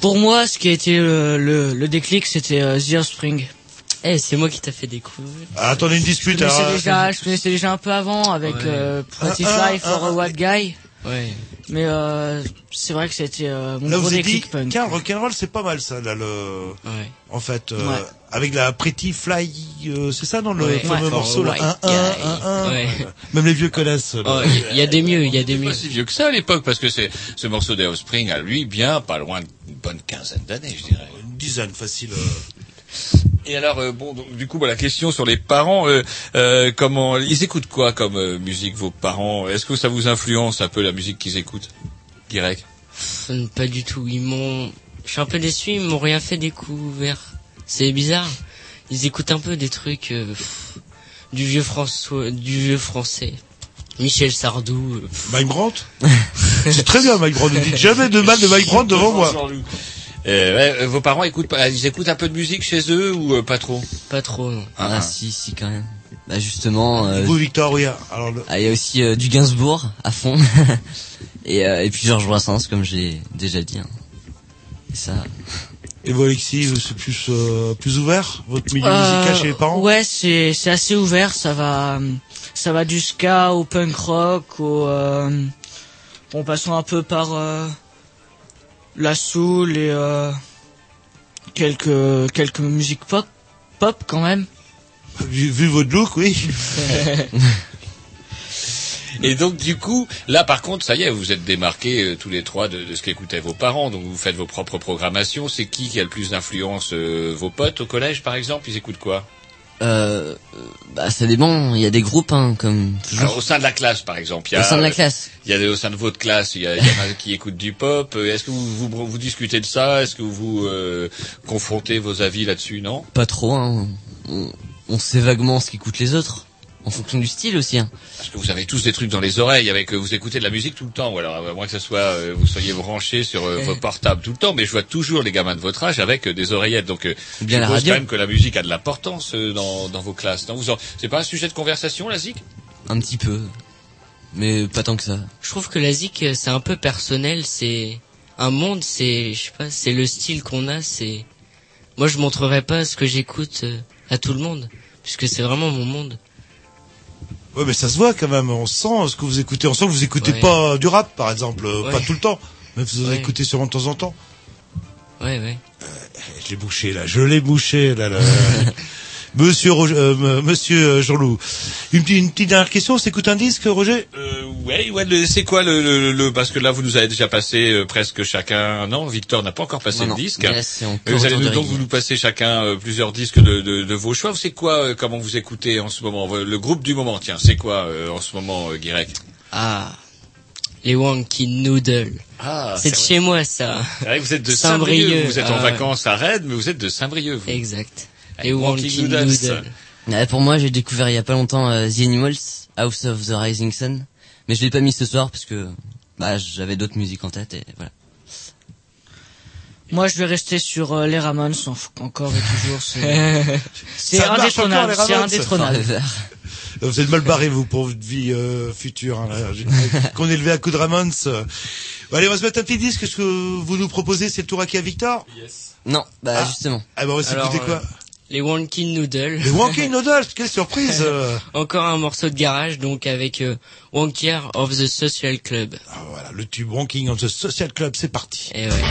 Pour moi, ce qui a été le, le, le déclic, c'était euh, The Offspring. Eh, c'est moi qui t'a fait découvrir. Ah, Attendez une Je dispute. connaissais, alors, déjà, je connaissais déjà un peu avant avec Ouais. euh, Pretty Un, un, Fly for a White Guy. Ouais. Mais euh, c'est vrai que c'était euh, mon Là, gros vous avez dit, déclic punk. tiens, rock'n'roll, c'est pas mal ça, là, le... Ouais. En fait, euh, Ouais. avec la Pretty Fly, euh, c'est ça dans le Ouais. fameux Ouais. morceau, là White 1, 1, guy. 1, 1. Ouais. (laughs) Même les vieux connaissent. Oh, il y a des mieux, il y a des mieux. pas si vieux que ça à l'époque, parce que c'est ce morceau des Offspring a lui bien pas loin d'une bonne quinzaine d'années, je dirais. Une dizaine, facile. Et alors, euh, bon, donc, du coup, bah, la question sur les parents, euh, euh, comment ils écoutent quoi comme euh, musique vos parents? Est-ce que ça vous influence un peu la musique qu'ils écoutent Direct. Pas du tout. Ils m'ont. Je suis un peu déçu. Ils m'ont rien fait découvrir. C'est bizarre. Ils écoutent un peu des trucs euh, pff, du vieux François, du vieux français. Michel Sardou. Mike Brandt? C'est très bien, Mike Brown. Ne dites jamais de mal de Mike Brown devant moi. Euh, ouais, euh, vos parents écoutent, pas- ils écoutent un peu de musique chez eux ou euh, pas trop? Pas trop, non. Ah, Ah. si, si, quand même. Bah, justement, euh, Vous, Victor, oui. Alors, le- ah, il y a aussi euh, du Gainsbourg, à fond. (laughs) et, euh, et puis Georges Brassens, comme j'ai déjà dit. hein. Et ça... Et vous, Alexis, vous, c'est plus, euh, plus ouvert, votre milieu Euh, musical chez les parents? Ouais, c'est c'est assez ouvert. Ça va ça va du ska au punk rock au euh, en passant un peu par euh, la soul et euh, quelques quelques musiques pop pop quand même. Vu, vu votre look, oui. (laughs) Et donc du coup, là par contre, ça y est, vous êtes démarqués euh, tous les trois de, de ce qu'écoutaient vos parents, donc vous faites vos propres programmations. C'est qui qui a le plus d'influence euh, Vos potes au collège par exemple, ils écoutent quoi? Euh, bah, ça dépend. Il y a des groupes, hein, comme toujours. Alors, Au sein de la classe par exemple, il y a, Au sein de la classe. Il y a des- au sein de votre classe, il y, a, il y en a qui écoutent du pop. Euh, Est-ce que vous, vous vous discutez de ça? Est-ce que vous euh, confrontez vos avis là-dessus Non? Pas trop, hein. On, on sait vaguement ce qu'écoutent les autres. En fonction du style aussi, hein. Parce que vous avez tous des trucs dans les oreilles, avec euh, vous écoutez de la musique tout le temps, ou alors à moins que ce soit euh, vous soyez branchés sur euh, votre portable tout le temps, mais je vois toujours les gamins de votre âge avec euh, des oreillettes, donc euh, Bien je la suppose radio. quand même que la musique a de l'importance euh, dans, dans vos classes. Non, vous en... c'est pas un sujet de conversation, la zik? Un petit peu. Mais pas tant que ça. Je trouve que la zik, euh, c'est un peu personnel, c'est un monde, c'est, je sais pas, c'est le style qu'on a, c'est, moi je montrerai pas ce que j'écoute euh, à tout le monde, puisque c'est vraiment mon monde. Ouais, mais ça se voit quand même. On sent ce que vous écoutez. On sent que vous écoutez Ouais. pas du rap, par exemple, euh, Ouais. pas tout le temps. Mais vous en Ouais. écoutez sûrement de temps en temps. Ouais, ouais. Je l'ai bouché là, je l'ai bouché là. là. (laughs) Monsieur Roger, euh, m- Monsieur euh, Jean-Loup, une, petite- une petite dernière question. S'écoute un disque, Roger? Euh, Ouais, ouais. C'est quoi le, le, le- parce que là vous nous avez déjà passé euh, presque chacun. Non, Victor n'a pas encore passé Non, le non. disque. Là, c'est encore Euh, vous allez nous, donc vous nous passez chacun euh, plusieurs disques de, de, de vos choix. C'est quoi euh, Comment vous écoutez en ce moment? Le groupe du moment, tiens, c'est quoi euh, en ce moment, euh, Guirec? Ah, les Wonky Noodle. Ah, c'est de chez moi ça. Vrai vous êtes de Saint-Brieuc. Vous êtes en ah vacances à Rennes, mais vous êtes de Saint-Brieuc. vous. Exact. Noodles. Noodle. Ouais, pour moi, j'ai découvert il y a pas longtemps euh, The Animals, House of the Rising Sun. Mais je l'ai pas mis ce soir parce que bah, j'avais d'autres musiques en tête et voilà. Moi, je vais rester sur euh, les Ramones en- encore et toujours. C'est (laughs) indétrônable. C'est indétrônable. (laughs) Vous êtes mal barré, vous, pour votre vie euh, future. Hein, (laughs) Qu'on est élevé à coup de Ramones. Bon, allez, on va se mettre un petit disque. Ce que vous nous proposez, c'est le tour à qui à Victor? Non, bah Ah. justement. Ah bah, on va s'écouter quoi? euh, Les Wonky Noodle. Les Wonky Noodles, quelle surprise euh. (laughs) Encore un morceau de garage, donc avec euh, Wonkier of the Social Club. Ah, Voilà, le tube Wonking of the Social Club, c'est parti. Et ouais.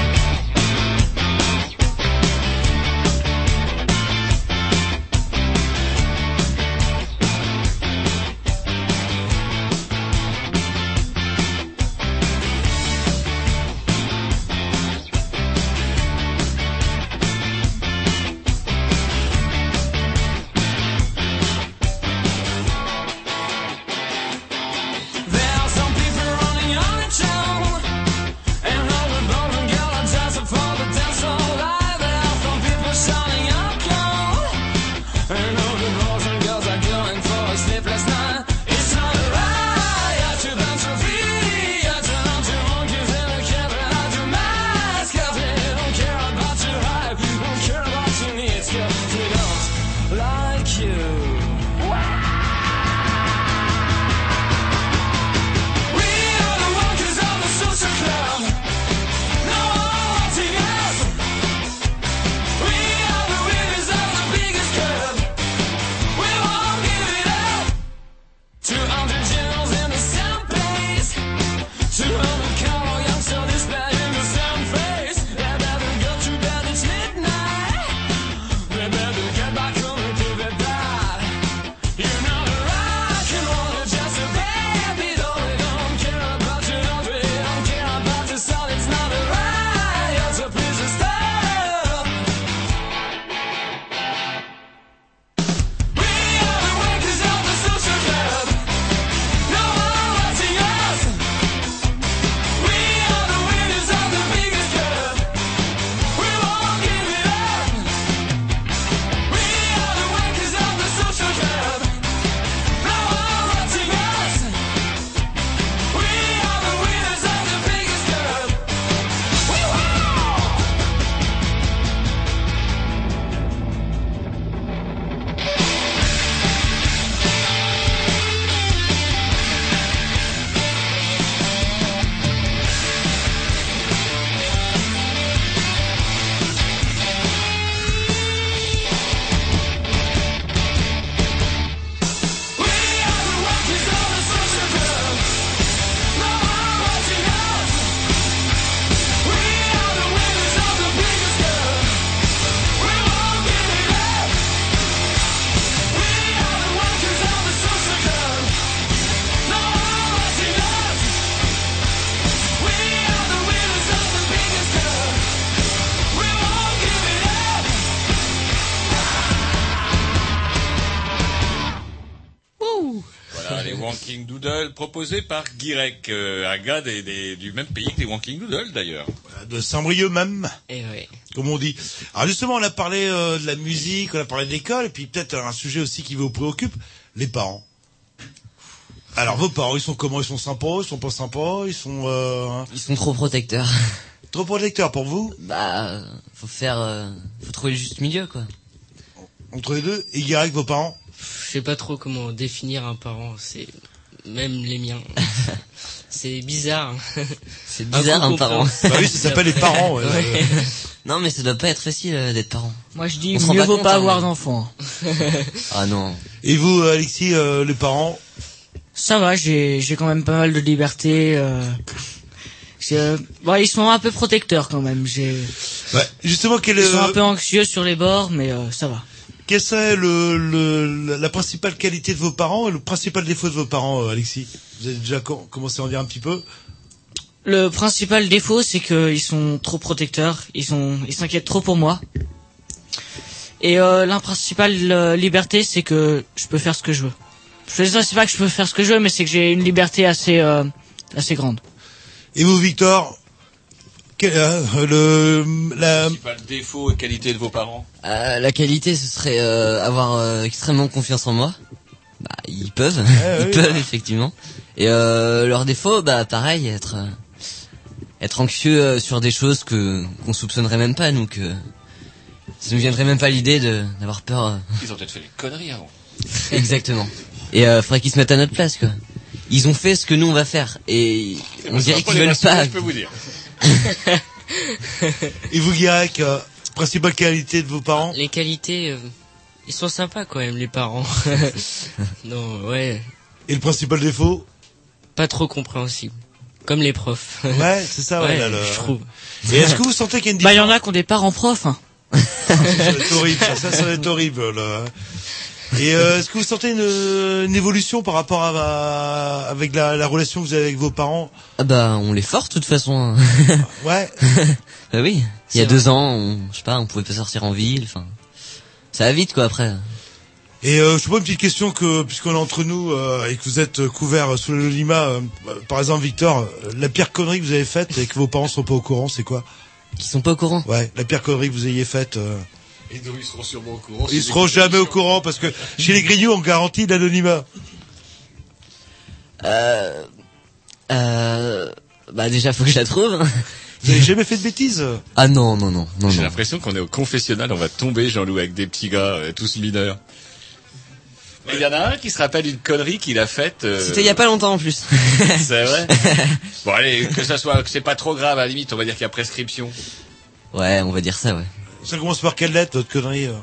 Proposé par Guirec, euh, un gars des, des- du même pays que les Wanking Doodle d'ailleurs. De Saint-Brieuc même. Et ouais. comme on dit. Alors justement, on a parlé euh, de la musique, on a parlé de l'école, et puis peut-être un sujet aussi qui vous préoccupe, les parents. Alors vos parents, ils sont comment? Ils sont sympas? Ils sont pas sympas? Ils sont euh, hein? Ils sont trop protecteurs. (laughs) trop protecteurs pour vous? Bah, faut faire, euh, faut trouver le juste milieu, quoi. entre les deux Et Guirec, vos parents? Je sais pas trop comment définir un parent. C'est même les miens. (laughs) c'est bizarre. C'est bizarre un parent. Bah oui, ça s'appelle les parents. ouais. Ouais. (laughs) Non, mais ça doit pas être facile euh, d'être parent. Moi je dis On mieux pas vaut compte, pas hein, avoir mais- d'enfants. (laughs) Ah non. Et vous, Alexis, euh, les parents? Ça va, j'ai j'ai quand même pas mal de liberté. Euh, euh, ils sont un peu protecteurs quand même. J'ai Ouais, Justement, quel, ils sont un peu anxieux sur les bords, mais euh, ça va. Quelle serait le, le, la principale qualité de vos parents et le principal défaut de vos parents, euh, Alexis? Vous avez déjà co- commencé à en dire un petit peu? Le principal défaut, c'est qu'ils sont trop protecteurs. Ils sont, ils s'inquiètent trop pour moi. Et euh, la principale euh, liberté, c'est que je peux faire ce que je veux. Je c'est pas que je peux faire ce que je veux, mais c'est que j'ai une liberté assez, euh, assez grande. Et vous, Victor quel, euh, le, la, Principal défaut et qualité de vos parents Euh, la qualité, ce serait euh, avoir euh, extrêmement confiance en moi. Bah, ils peuvent, (laughs) ils oui. peuvent effectivement. Et euh, leur défaut, bah, pareil, être euh, être anxieux euh, sur des choses que qu'on soupçonnerait même pas, nous que ça nous viendrait même pas l'idée de d'avoir peur. euh, Ils ont peut-être fait des conneries avant. (laughs) exactement. Et euh, faudrait qu'ils se mettent à notre place, quoi. Ils ont fait ce que nous on va faire, et on dirait qu'ils veulent pas. Je peux vous dire. (laughs) et vous, Guirec, euh, principale qualité de vos parents? Les qualités, euh, ils sont sympas quand même les parents. (laughs) non, ouais, Et le principal défaut? Pas trop compréhensible. Comme les profs. Ouais, c'est ça, ouais, Ouais, là, le- je trouve. Et est-ce que vous sentez qu'il y a une Bah, il y différence en a qui ont des parents profs. Hein. (laughs) ça, ça va être horrible, ça, ça, ça va être horrible, là. Et euh, est-ce que vous sentez une, une évolution par rapport à, ma- avec la, la relation que vous avez avec vos parents Ah bah, on les force de toute façon. (laughs) Ouais. (laughs) bah oui. Il y a vrai. deux ans, on, je sais pas, on pouvait pas sortir en ville. Enfin, ça va vite quoi après. Et euh, je pas une petite question que puisqu'on est entre nous euh, et que vous êtes euh, couvert sous l'anonymat, euh, par exemple Victor, euh, la pire connerie que vous avez faite et que vos parents sont pas au courant, c'est quoi? Qui sont pas au courant? Ouais, la pire connerie que vous ayez faite. Et donc ils seront sûrement au courant. ils seront jamais au courant parce que chez les grignoux on garantit l'anonymat. Euh, euh, bah déjà faut que je la trouve. Vous avez jamais fait de bêtises? Ah non non non non J'ai l'impression qu'on est au confessionnal, on va tomber, Jean-Loup, avec des petits gars, euh, tous mineurs. Il y en a un qui se rappelle une connerie qu'il a faite. euh, C'était il y a pas longtemps en plus. (laughs) C'est vrai (laughs) Bon allez, que ça soit, que c'est pas trop grave, à la limite, on va dire qu'il y a prescription. ouais, on va dire ça ouais. Ça commence par quelle lettre votre connerie euh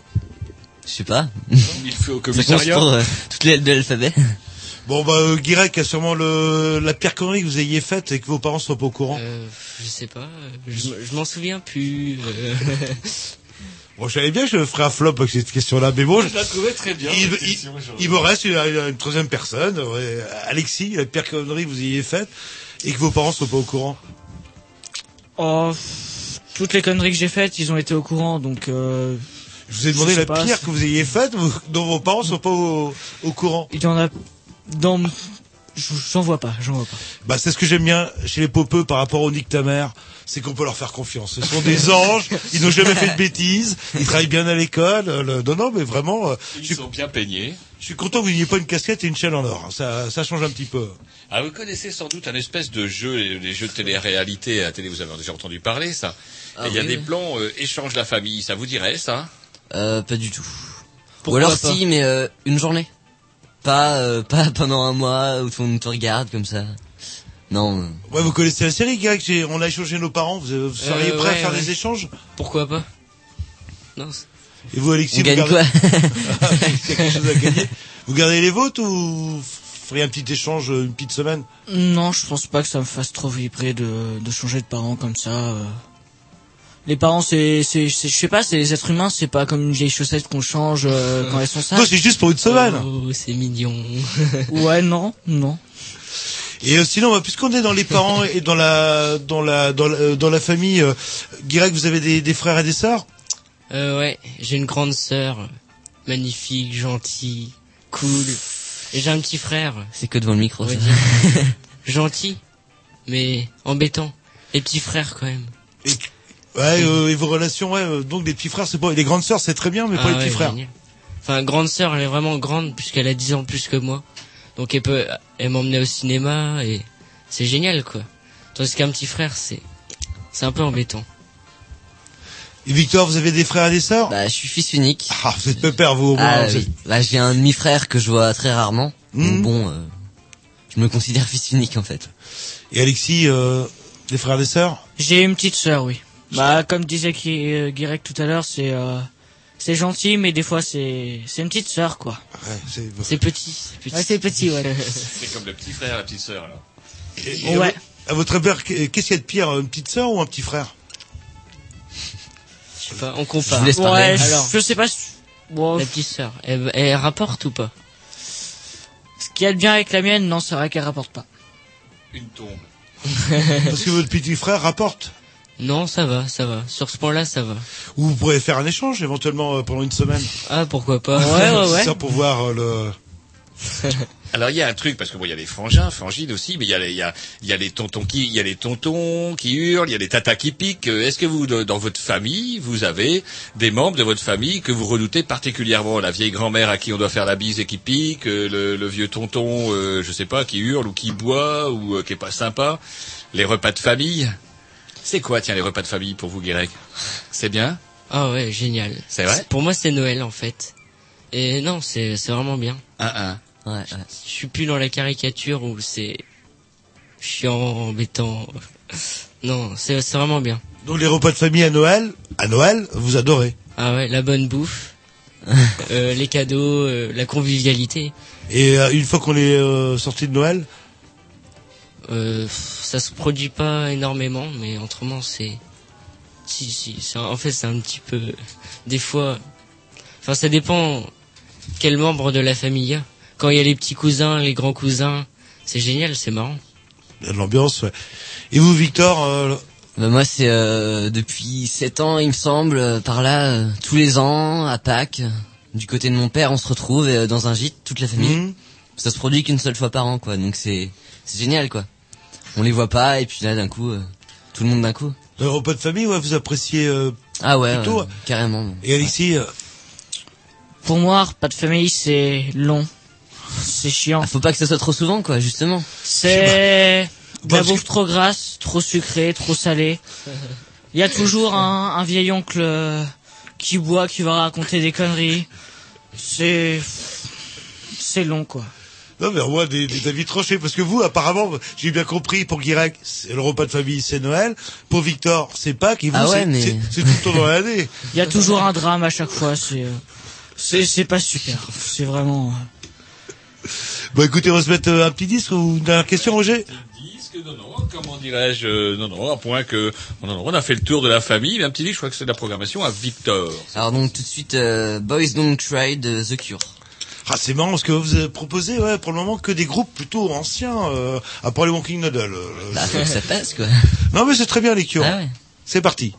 Je sais pas. Il fait au Ça commence commissariat. pour euh, toutes les lettres de l'alphabet. Bon bah euh, Guirec a sûrement le la pire connerie que vous ayez faite et que vos parents soient pas au courant. Euh, je sais pas, je, m'en souviens plus. euh. (laughs) Bon, je savais bien que je ferais un flop avec cette question-là, mais bon, je- la trouvais très bien. il, cette il- question, Jean-Loup. il me reste une, une troisième personne, ouais, Alexis, la pire connerie que vous ayez faite et que vos parents soient pas au courant. Oh, toutes les conneries que j'ai faites, ils ont été au courant, donc. Euh, Je vous ai demandé Je la pas, pire que vous ayez faite, dont vos parents soient pas au, au courant. il y en a dans. J'en vois pas, j'en vois pas. Bah, c'est ce que j'aime bien chez les popeux par rapport au Nick ta mère, c'est qu'on peut leur faire confiance. Ce sont des (laughs) anges, ils n'ont jamais fait de bêtises, ils travaillent bien à l'école. euh, le- Non, non, mais vraiment, euh, je Ils suis, sont bien peignés. je suis content que vous n'ayez pas une casquette et une chaîne en or. Ça, ça change un petit peu. Ah, vous connaissez sans doute un espèce de jeu, les, les jeux de télé-réalité à la télé, vous avez déjà entendu parler, ça. Ah Et il y a oui, des oui. plans euh, échange la famille, ça vous dirait, ça? Euh, pas du tout. Pourquoi Ou alors pas si, mais euh, une journée. Pas euh, (laughs) pas pendant un mois où on te regarde comme ça. Non. euh, Ouais, vous connaissez la série, Greg, j'ai- on a échangé nos parents, vous, vous seriez Euh, prêt à faire ouais. des échanges? Pourquoi pas? Non, Et vous, Alexis, On vous gagne gardez... quoi? (laughs) Il y a quelque chose à gagner. Vous gardez les vôtres ou vous feriez un petit échange une petite semaine? Non, je pense pas que ça me fasse trop vibrer de, de changer de parents comme ça. Euh. Les parents, c'est, c'est, c'est- je sais pas, c'est les êtres humains, c'est pas comme une vieille chaussette qu'on change euh, quand elles sont Non, sales. c'est juste pour une semaine. Oh, c'est mignon. (laughs) Ouais, non, non. Et euh, sinon, bah, puisqu'on est dans les parents et dans la dans la dans la, euh, dans la famille, euh, Guirec, vous avez des, des frères et des sœurs? Euh, ouais, j'ai une grande sœur, magnifique, gentille, cool. Et j'ai un petit frère. C'est que devant le micro. ça. dire. (laughs) Gentil, mais embêtant. Et petit frère quand même. Ouais, euh, et vos relations, ouais, euh, donc des petits frères, c'est pas, les grandes sœurs, c'est très bien, mais pas Ah les petits frères. génial. Enfin, grande sœur, elle est vraiment grande puisqu'elle a 10 ans plus que moi. Donc elle peut, elle m'emmenait au cinéma et c'est génial quoi. Tandis qu'un petit frère, c'est, c'est un peu embêtant. Et Victor, vous avez des frères et des sœurs? Bah, je suis fils unique. Ah, vous êtes pépère, vous, au moins. Ah, oui. êtes- Bah, j'ai un demi-frère que je vois très rarement. Donc bon, euh, je me considère fils unique en fait. Et Alexis, euh, des frères et des sœurs? J'ai une petite sœur, oui. Bah, comme disait euh, Guirec tout à l'heure, c'est euh, c'est gentil, mais des fois c'est c'est une petite sœur, quoi. C'est petit, c'est petit. Ouais, c'est petit, ouais. (laughs) C'est comme le petit frère, la petite sœur, alors. Et- et Ouais. À à votre père, qu'est-ce qu'il y a de pire, une petite sœur ou un petit frère? Je sais pas, on compare. Je vous laisse parler. Ouais, Alors, je sais pas. si- Bon, la petite sœur, elle, elle rapporte ou pas? Ce qu'il y a de bien avec la mienne, non, c'est vrai qu'elle rapporte pas. Une tombe. Parce que votre petit frère rapporte? Non, ça va, ça va. Sur ce point-là, ça va. Ou vous pourrez faire un échange éventuellement euh, pendant une semaine. Ah, pourquoi pas (laughs) Ouais, ouais, ouais. Ça pour voir euh, le. (laughs) Alors il y a un truc parce que bon il y a les frangins, frangines aussi, mais il y a les il y a il y a les tontons qui il y a les tontons qui hurlent, il y a les tatas qui piquent. Euh, Est-ce que vous dans votre famille vous avez des membres de votre famille que vous redoutez particulièrement? La vieille grand-mère à qui on doit faire la bise et qui pique, le, le vieux tonton, euh, je sais pas, qui hurle ou qui boit ou euh, qui est pas sympa. Les repas de famille? C'est quoi tiens les repas de famille pour vous Guérec C'est bien? Ah ouais, génial. C'est vrai? Pour moi, c'est Noël en fait. Et non, c'est c'est vraiment bien. Un un. Ouais, ouais. Je suis plus dans la caricature où c'est chiant, embêtant. (laughs) Non, c'est c'est vraiment bien. Donc les repas de famille à Noël, à Noël, vous adorez? Ah ouais, la bonne bouffe, (laughs) euh, les cadeaux, euh, la convivialité. Et euh, une fois qu'on est euh, sorti de Noël, Euh, ça se produit pas énormément, mais autrement c'est, si si, c'est en fait c'est un petit peu, des fois, enfin ça dépend quel membre de la famille il y a. Quand il y a les petits cousins, les grands cousins, c'est génial, c'est marrant. il y a de l'ambiance. Ouais. Et vous, Victor, euh, Bah, moi, c'est euh, depuis 7 ans, il me semble, euh, par là, euh, tous les ans, à Pâques, du côté de mon père, on se retrouve euh, dans un gîte, toute la famille. Mhm. Ça se produit qu'une seule fois par an, quoi. Donc c'est c'est génial, quoi. On les voit pas, et puis là, d'un coup, euh, tout le monde d'un coup. les repas de famille, ouais, vous appréciez euh, Ah ouais, plutôt. ouais, carrément. Et Alexis, euh, Pour moi, pas de famille, c'est long. C'est chiant. Ah, faut pas que ça soit trop souvent, quoi, justement. C'est de la Parce que- bouffe trop grasse, trop sucrée, trop salée. Il y a toujours un, un vieil oncle euh, qui boit, qui va raconter des conneries. C'est c'est long quoi. Non mais moi des, des avis tranchés parce que vous, apparemment, j'ai bien compris pour Guirec, c'est le repas de famille, c'est Noël. Pour Victor, c'est Pâques. Et vous, Ah ouais, c'est mais- c'est- c'est tout le temps dans l'année. Il y a toujours un drame à chaque fois. C'est c'est c'est pas super. C'est vraiment. euh, Bon, écoutez, on va se mettre euh, un petit disque ou une dernière question, Roger. disque, non, non, comment dirais-je, euh, non, non, à point que, non, non, on a fait le tour de la famille, mais un petit disque, je crois que c'est de la programmation à Victor. Alors donc tout de suite, euh, Boys Don't Cry de The Cure. Ah, c'est marrant ce que vous avez proposé, ouais, pour le moment que des groupes plutôt anciens, euh, à part les Walking Noodle. euh, Bah, faut que ça passe, quoi. Non mais c'est très bien les Cure. Ah ouais. C'est parti.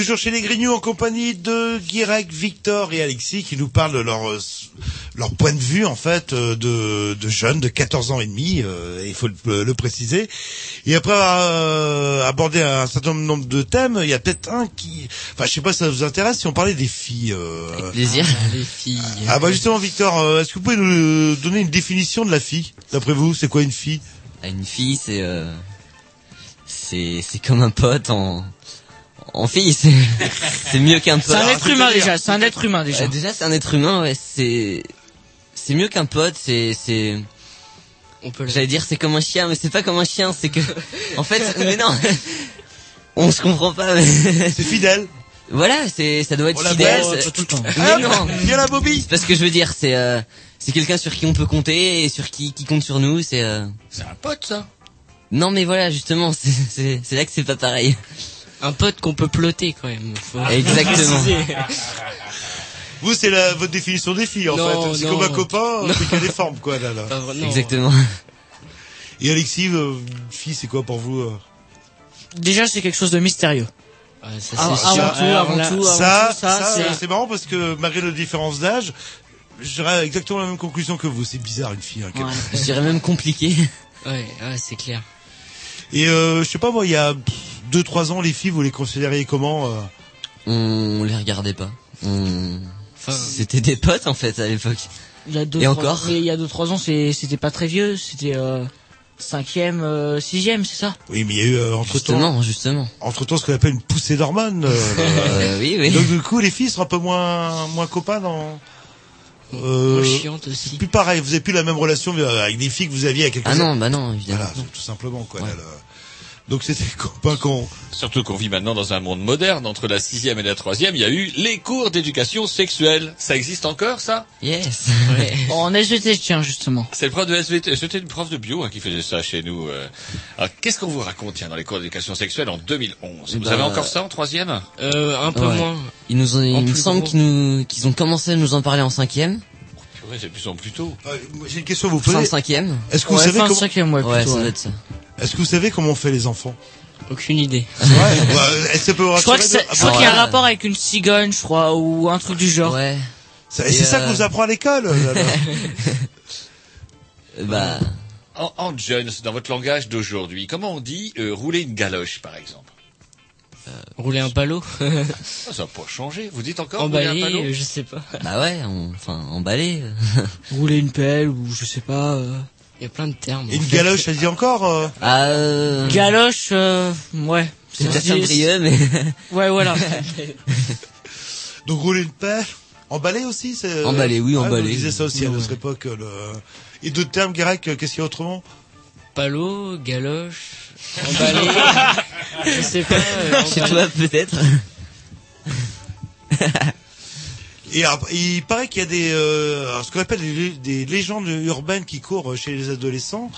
Toujours chez les Grignoux en compagnie de Guirec, Victor et Alexis qui nous parlent de leur, euh, leur point de vue en fait euh, de, de jeunes de 14 ans et demi, euh, il faut le, le préciser. Et après avoir euh, abordé un certain nombre de thèmes, il y a peut-être un qui... Enfin, je sais pas si ça vous intéresse si on parlait des filles. Euh... plaisir. les filles. Ah bah justement Victor, euh, est-ce que vous pouvez nous donner une définition de la fille D'après vous, c'est quoi une fille? Ah, Une fille, c'est euh, c'est c'est comme un pote en en fille, c'est c'est mieux qu'un pote. C'est un être humain déjà, c'est un être humain déjà. Euh, déjà, c'est un être humain, ouais. C'est c'est mieux qu'un pote. C'est c'est. On peut. J'allais dire c'est comme un chien, mais c'est pas comme un chien. C'est que (laughs) en fait, mais non. (laughs) On se comprend pas. Mais... (laughs) C'est fidèle. Voilà, c'est ça doit être On fidèle. baise c'est- tout le temps. Mais non. Viens la Bobby C'est parce que je veux dire, c'est euh, c'est quelqu'un sur qui on peut compter et sur qui qui compte sur nous. C'est euh... C'est un pote, ça. non, mais voilà, justement, c'est c'est c'est là que c'est pas pareil. Un pote qu'on peut plotter quand même. Faut- Exactement. (laughs) Vous, c'est la, votre définition des filles, en Non, fait. C'est non. comme un copain, Non. mais qui a des formes, quoi, là, là. Exactement. Et Alexis, euh, fille, c'est quoi pour vous euh Déjà, c'est quelque chose de mystérieux. Ouais, ça, Avant, c'est tout, avant tout, avant Ça, tout, ça, ça, c'est- c'est marrant parce que malgré nos différences d'âge, j'aurais exactement la même conclusion que vous. C'est bizarre, une fille. hein, Ouais. même. Je dirais même compliqué. Ouais, ouais, c'est clair. Et euh, je sais pas, moi, il y a 2-3 ans, les filles, vous les considériez comment euh On les regardait pas. On... Enfin, C'était des potes en fait à l'époque. Il y a deux, Et encore il y a deux, trois ans, c'est- c'était pas très vieux. C'était euh, cinquième, euh, sixième, c'est ça? Oui, mais il y a eu euh, entre temps, Justement, justement. entre temps, ce qu'on appelle une poussée d'hormones. euh, (laughs) Euh, oui, oui. Donc du coup, les filles sont un peu moins moins copains dans. Euh, chiante aussi. plus pareil, vous avez plus la même relation avec des filles que vous aviez il y a quelques Ah années. non, bah non, évidemment. Voilà, tout simplement quoi. là. Donc c'était copains qu'on. Surtout qu'on vit maintenant dans un monde moderne. Entre la sixième et la troisième, il y a eu les cours d'éducation sexuelle. Ça existe encore, ça? Yes. Ouais. En SVT, tiens, justement. C'est le prof de SVT. C'était une prof de bio hein, qui faisait ça chez nous. euh. Alors, qu'est-ce qu'on vous raconte tiens, dans les cours d'éducation sexuelle en 2011 Vous Bah, avez encore ça en troisième? Euh, un peu Ouais. moins. Ils nous ont, il me semble qu'ils nous, qu'ils ont commencé à nous en parler en cinquième, Purée, c'est de plus en plus tôt. Euh, J'ai une question à vous fin poser. de cinquième. Est-ce que vous Ouais, savez fin comment cinquième, ouais, Ouais, plutôt. ça doit ouais. être ça. Est-ce que vous savez comment on fait les enfants? Aucune idée. C'est vrai Bah, Est-ce que ça peut vous Je crois Ah, qu'il y a un ouais. rapport avec une cigogne, je crois, ou un truc du genre. Ouais. Ça- Et C'est ça euh, qu'on vous apprend à l'école. Euh, (laughs) Bah, En, en jeunes, dans votre langage d'aujourd'hui, comment on dit euh, rouler une galoche, par exemple? Rouler un palot. Ah, (laughs) Ça n'a pas changé. Vous dites encore rouler un Emballer, euh, je sais pas. bah ouais, on- enfin, emballé. (laughs) Rouler une pelle, ou je sais pas. Euh. Il y a plein de termes. Et une fait. galoche, ça dit encore euh Ah, euh, Galoche, euh, ouais. c'est un brieux, mais (laughs) Ouais, voilà. (laughs) Donc rouler une pelle, emballer aussi, c'est. Emballé, oui, Ouais, emballé. On disait ça aussi à Ouais. notre époque. Le... Et d'autres termes grecs, euh, qu'est-ce qu'il y a autrement? Palot, galoche, (laughs) emballé. je sais pas. euh, chez toi peut-être. Et après, il paraît qu'il y a des, euh, ce qu'on appelle des, des légendes urbaines qui courent chez les adolescents.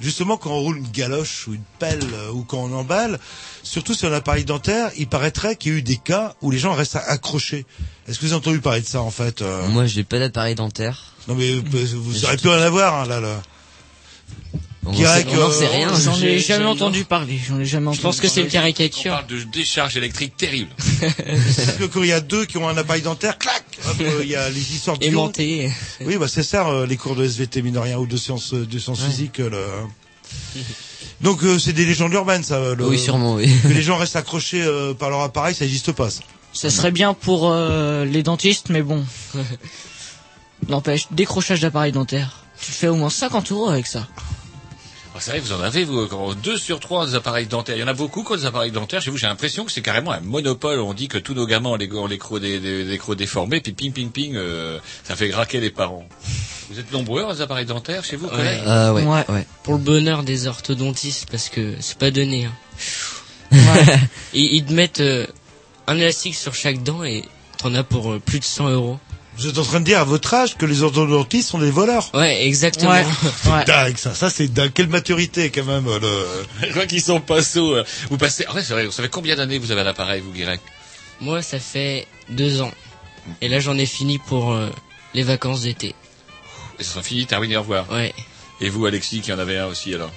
Justement, quand on roule une galoche ou une pelle euh, ou quand on emballe, surtout sur un appareil dentaire, il paraîtrait qu'il y a eu des cas où les gens restent accrochés. Est-ce que vous avez entendu parler de ça en fait euh Moi, j'ai pas d'appareil dentaire. Non mais euh, vous aurez pu en avoir hein, là là. On dirait on en que- sait rien. J'en ai jamais entendu parler. J'en ai jamais entendu Je pense que c'est une On caricature. parle de décharge électrique terrible. (laughs) Parce que quand il y a deux qui ont un appareil dentaire, clac, euh, il y a les histoires de Aimanté. Oui, bah c'est ça, euh, les cours de SVT mine de rien ou de sciences, euh, de sciences physiques. le- Donc euh, c'est des légendes urbaines, ça. Le... Oui, sûrement, oui. Que les gens restent accrochés euh, par leur appareil, ça n'existe pas. Ça. Ça serait bien pour euh, les dentistes, mais bon. (laughs) N'empêche, décrochage d'appareil dentaire. Tu fais au moins 50 euros avec ça. Ah, c'est vrai, vous en avez, vous, quand deux sur trois des appareils dentaires. Il y en a beaucoup qui ont des appareils dentaires. Chez vous, j'ai l'impression que c'est carrément un monopole. On dit que tous nos gamins ont les, ont les crocs, des, des, des crocs déformés, puis ping, ping, ping, euh, ça fait graquer les parents. Vous êtes nombreux à avoir des appareils dentaires chez vous, Ouais. collègues Euh, ouais, Ouais. ouais. Pour le bonheur des orthodontistes, parce que c'est pas donné. Hein. Ouais. (laughs) Ils, ils te mettent euh, un élastique sur chaque dent et t'en as pour euh, plus de 100 euros. Vous êtes en train de dire à votre âge que les orthodontistes sont des voleurs. Ouais, exactement. Ouais. (laughs) Ouais. Dingue ça, ça c'est dingue. Quelle maturité quand même. euh, Le... Je crois qu'ils sont pas sots. euh. Vous passez, en fait, c'est vrai, vous savez combien d'années vous avez à l'appareil, vous, Guirec? Moi, ça fait deux ans. Et là, j'en ai fini pour euh, les vacances d'été. Et ça sera fini, terminé, au revoir. Ouais. Et vous, Alexis, qui en avez un aussi, alors?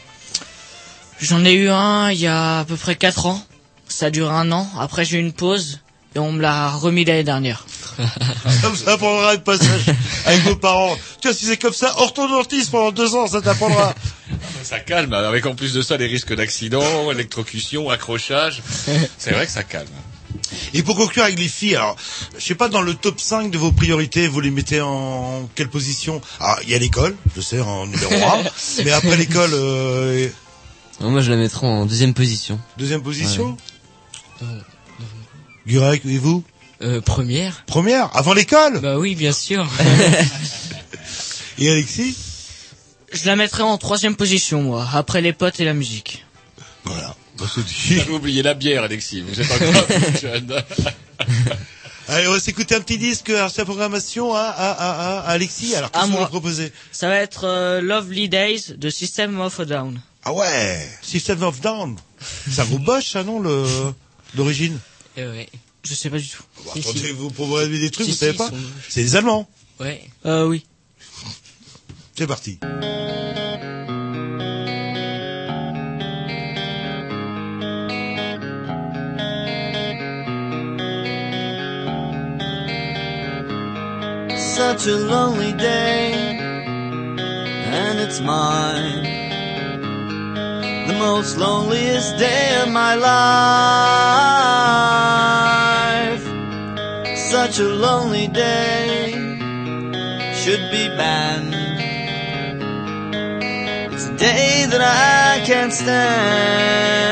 J'en ai eu un il y a à peu près 4 ans. Ça dure un an. Après, j'ai eu une pause et on me l'a remis l'année dernière. (laughs) Comme ça apprendra le passage avec vos parents. Tu vois, si c'est comme ça, orthodontiste pendant deux ans, ça t'apprendra. Ça calme, avec en plus de ça les risques d'accident, électrocution, accrochage. C'est vrai que ça calme. Et pour conclure avec les filles, alors, je sais pas, dans le top 5 de vos priorités, vous les mettez en quelle position? Ah, il y a l'école, je sais, en numéro 1. (laughs) mais après l'école, euh, Moi, je la mettrais en deuxième position. deuxième position? Gurek, et vous? Euh, première Première Avant l'école Bah oui, bien sûr. (laughs) Et Alexis Je la mettrais en troisième position, moi, après les potes et la musique. Voilà. Vous avez oublié la bière, Alexis. Vous êtes encore plus jeune. Allez, on va s'écouter un petit disque, alors c'est la programmation à, à, à, à Alexis. Alors, qu'est-ce À que vous moi. nous proposez Ça va être euh, Lovely Days de System of a Down. Ah ouais System of Down. Un groupe Bosch, ça, non, le, d'origine? Eh ouais. Je sais pas du tout. Bon, Si, Attendez, si. vous proposez des trucs, Si, vous savez si, pas sont- C'est des Allemands. Ouais. Euh, oui. C'est parti. Such a lonely day, and it's mine. The most loneliest day of my life. Such a lonely day should be banned. It's a day that I can't stand.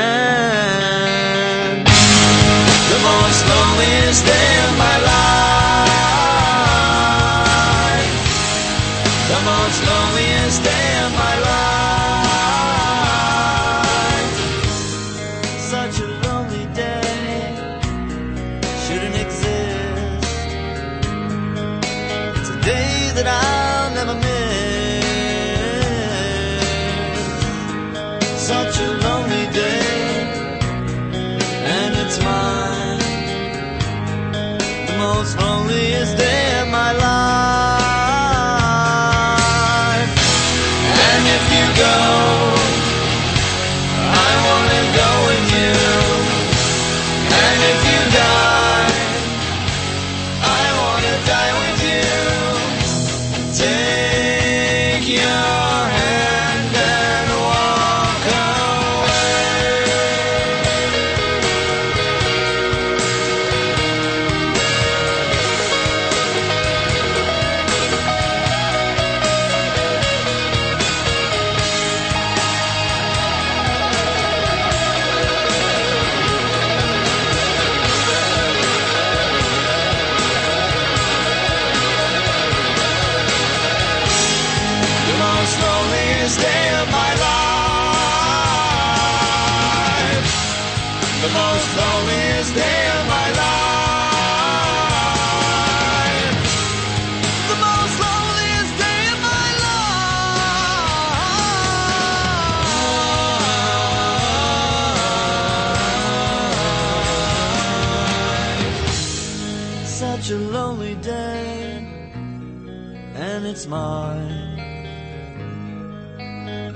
And it's mine.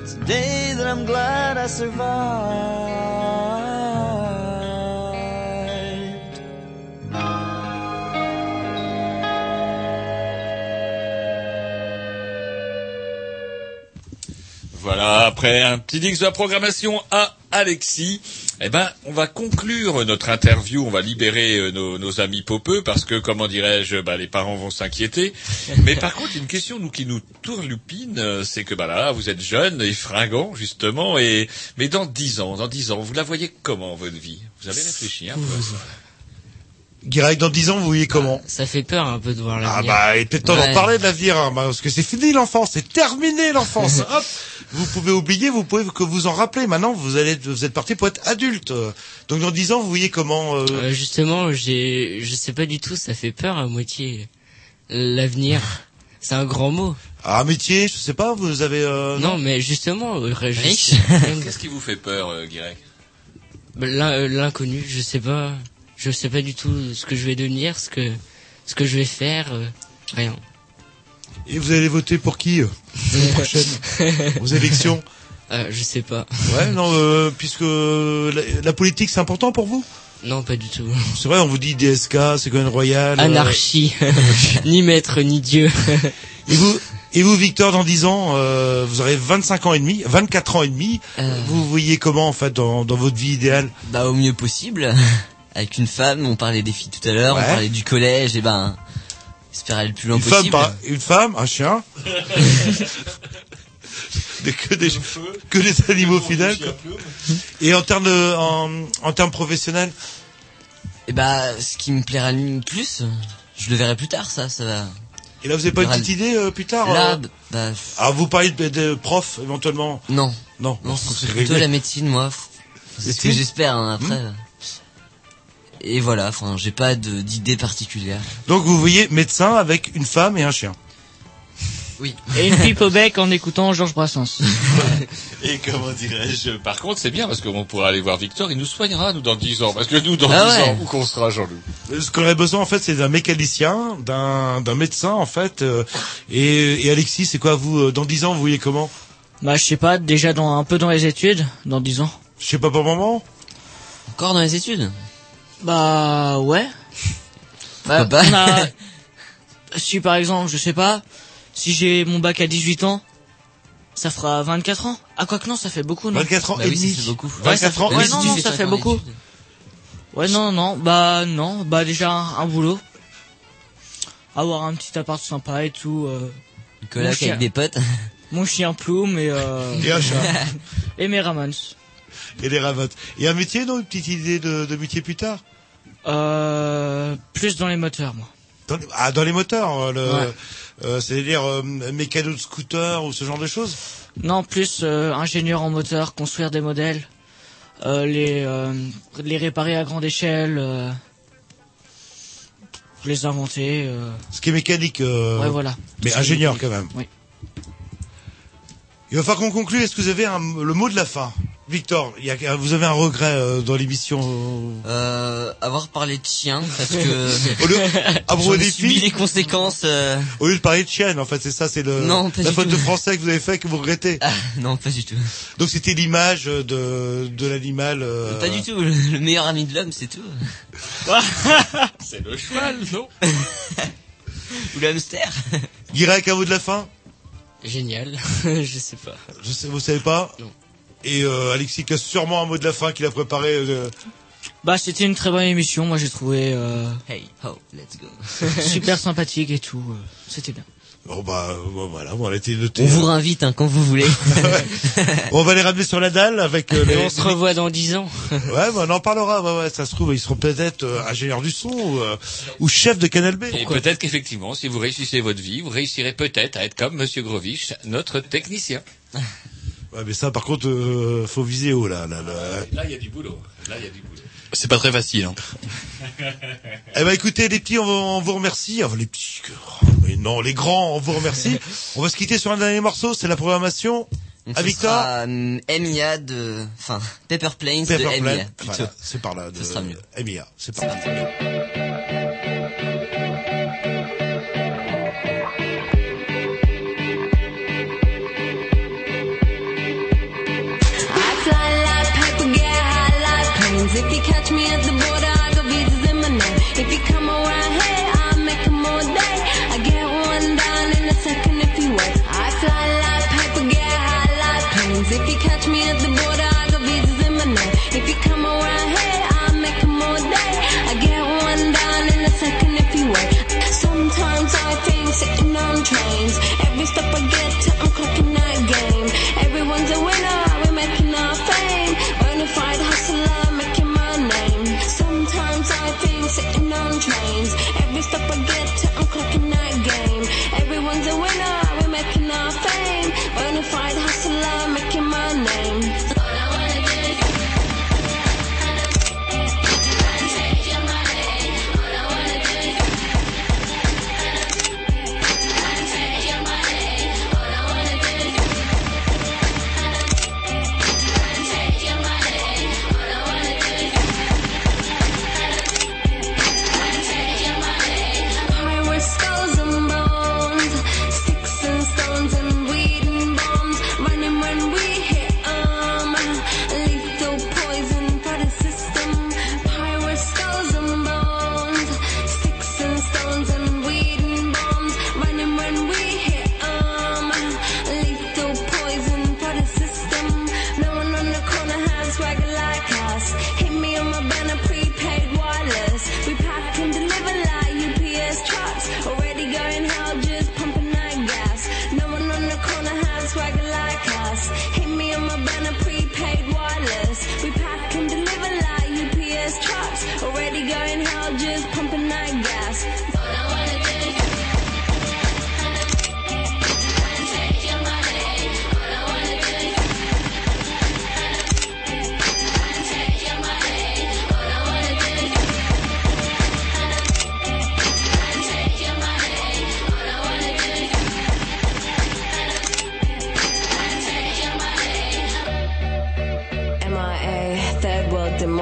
It's a day that I'm glad I survived. Voilà, après un petit dix de la programmation à Alexis, eh ben, on va conclure notre interview, on va libérer euh, nos, nos amis popeux, parce que, comment dirais-je, bah, les parents vont s'inquiéter. (laughs) Mais par contre, une question nous, qui nous tourlupine, euh, c'est que, bah là, vous êtes jeunes et fringants, justement, et, mais dans dix ans, dans dix ans, vous la voyez comment, votre vie? Vous avez réfléchi un peu? Guirec, dans 10 ans, vous voyez comment Ça fait peur un peu de voir Ah l'avenir. bah, il est peut-être temps Ouais. d'en parler de l'avenir, hein, bah, parce que c'est fini l'enfance, c'est terminé l'enfance. (laughs) Hop, vous pouvez oublier, vous pouvez que vous en rappeler. Maintenant, vous allez, vous êtes parti pour être adulte. Donc dans 10 ans, vous voyez comment euh, Euh, justement, j'ai, je sais pas du tout, ça fait peur à moitié. L'avenir, (laughs) c'est un grand mot. Ah, un métier, je sais pas, vous avez. Euh, Non, mais justement, euh, je- (laughs) Qu'est-ce qui vous fait peur, euh, Guirec? Bah, l'in- L'inconnu, je sais pas, je sais pas du tout ce que je vais devenir, ce que, ce que je vais faire, euh, rien. Et vous allez voter pour qui euh, l'année (laughs) prochaine aux élections (laughs) Euh, je sais pas. Ouais, non, euh, puisque la, la politique c'est important pour vous? Non, pas du tout. C'est vrai, on vous dit DSK, Ségolène Royal. euh, Anarchie. (laughs) ni maître, ni Dieu. Et vous, et vous, Victor, dans 10 ans, euh, vous aurez 25 ans et demi, 24 ans et demi. Vous vous voyez comment, en fait, dans, dans votre vie idéale? Bah au mieux possible. Avec une femme, on parlait des filles tout à l'heure, Ouais. on parlait du collège, et ben, espérer aller le plus loin Une femme, possible. par- une femme, un chien. (laughs) Que des, (laughs) que des animaux fidèles. Et en termes de, en, en termes professionnels, Et bah, ce qui me plaira le plus, je le verrai plus tard, ça, ça va. et là, vous avez pas une petite idée euh, plus tard Là, euh bah, Ah, vous parlez de, de prof, éventuellement non. Non, Non, c'est plutôt la médecine, moi. C'est ce que j'espère, hein, après. Hmm. Et voilà, enfin, j'ai pas d'idée particulière. Donc, vous voyez médecin avec une femme et un chien. Oui. Et une pipe au bec en écoutant Georges Brassens. (laughs) Et comment dirais-je Par contre, c'est bien parce qu'on pourra aller voir Victor, il nous soignera, nous, dans 10 ans. Parce que nous, dans Ah 10 ouais. ans, où qu'on sera, Jean-Loup Euh, Ce qu'on aurait besoin en fait, c'est d'un mécanicien, d'un d'un médecin en fait. euh, et, et Alexis, c'est quoi vous euh, dans 10 ans, vous voyez comment? Bah, je sais pas, déjà dans, un peu dans les études, dans 10 ans. Je sais pas pour le moment? Encore dans les études? Bah, ouais. Bah, pas on a- Si par exemple, je sais pas, si j'ai mon bac à 18 ans, ça fera 24 ans. Ah, quoi que non, ça fait beaucoup, non 24 ans Bah et oui, ça demi. fait beaucoup. Ouais, ça 24 fait- ans. ouais, non, non, ça fait ans beaucoup. Ouais, non, non, bah non, bah déjà un, un boulot. Avoir un petit appart sympa et tout. Euh, Une chien. avec des potes. mon chien plume et, euh, Et (laughs) et mes Ramans. Et les ravottes. Et un métier, non Une petite idée de, de métier plus tard Euh, plus dans les moteurs, moi. dans les, Ah, dans les moteurs, euh, le, Ouais. euh, c'est-à-dire euh, mécano de scooter ou ce genre de choses Non, plus ingénieur en moteur, construire des modèles, les les réparer à grande échelle, les inventer. euh. Ce qui est mécanique. euh, Ouais, voilà. Mais ingénieur mécanique. quand même. Oui. Il va falloir qu'on conclue. Est-ce que vous avez un- le mot de la fin? Victor, il y a, vous avez un regret euh, dans l'émission Euh, avoir parlé de chien, parce que... (laughs) Au lieu, (laughs) à ai des subi filles, les conséquences, euh, au lieu de parler de chienne, en fait, c'est ça, c'est le Non, pas la faute tout. de français que vous avez fait que vous regrettez. ah, non, pas du tout. Donc c'était l'image de de l'animal. euh, Pas du tout, le, le meilleur ami de l'homme, c'est tout. (laughs) C'est le cheval, non Ou le hamster. Guirec, un mot de la fin? Génial. je sais pas. Je sais, vous savez pas? Non. Et euh, Alexis qui a sûrement un mot de la fin qu'il a préparé. euh, Bah, c'était une très bonne émission. Moi, j'ai trouvé euh, Hey, ho, let's go. (laughs) super (laughs) sympathique et tout. euh, C'était bien. Bon bah bon, voilà, bon, on a été noté. On vous réinvite, hein, quand vous voulez. (laughs) on va les ramener sur la dalle avec euh, Et les. on se revoit dans 10 ans. Ouais, bah, on en parlera. Ouais, ça se trouve, ils seront peut-être euh, ingénieurs du son ou, euh, ou chef de Canal B. Et peut-être qu'effectivement, si vous réussissez votre vie, vous réussirez peut-être à être comme Monsieur Grovich, notre technicien. Ouais, mais ça, par contre, euh, faut viser haut là. là, là. Là, il y a du boulot. Là, il y a du boulot. C'est pas très facile. Hein. (laughs) Eh ben écoutez les petits, on, vous remercie. Enfin, les petits, oh, mais non, les grands, on vous remercie. (laughs) on va se quitter sur un dernier morceau, c'est la programmation. Donc, À ce Victor sera, hum, Emiya de... Enfin, Pepper Planes Pepper de Plan. Emiya, plutôt. Voilà, c'est par là. De, Ce sera mieux. Emiya, c'est parti. I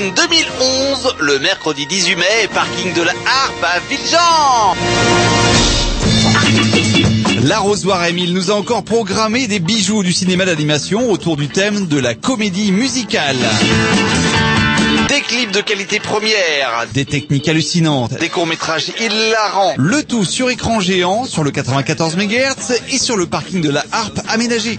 Drive-In 2011, le mercredi 18 mai, parking de la Harpe à Villejean. L'arrosoir Émile nous a encore programmé des bijoux du cinéma d'animation autour du thème de la comédie musicale. Des clips de qualité première, des techniques hallucinantes, des courts-métrages hilarants, le tout sur écran géant, sur le 94 MHz et sur le parking de la Harpe aménagé.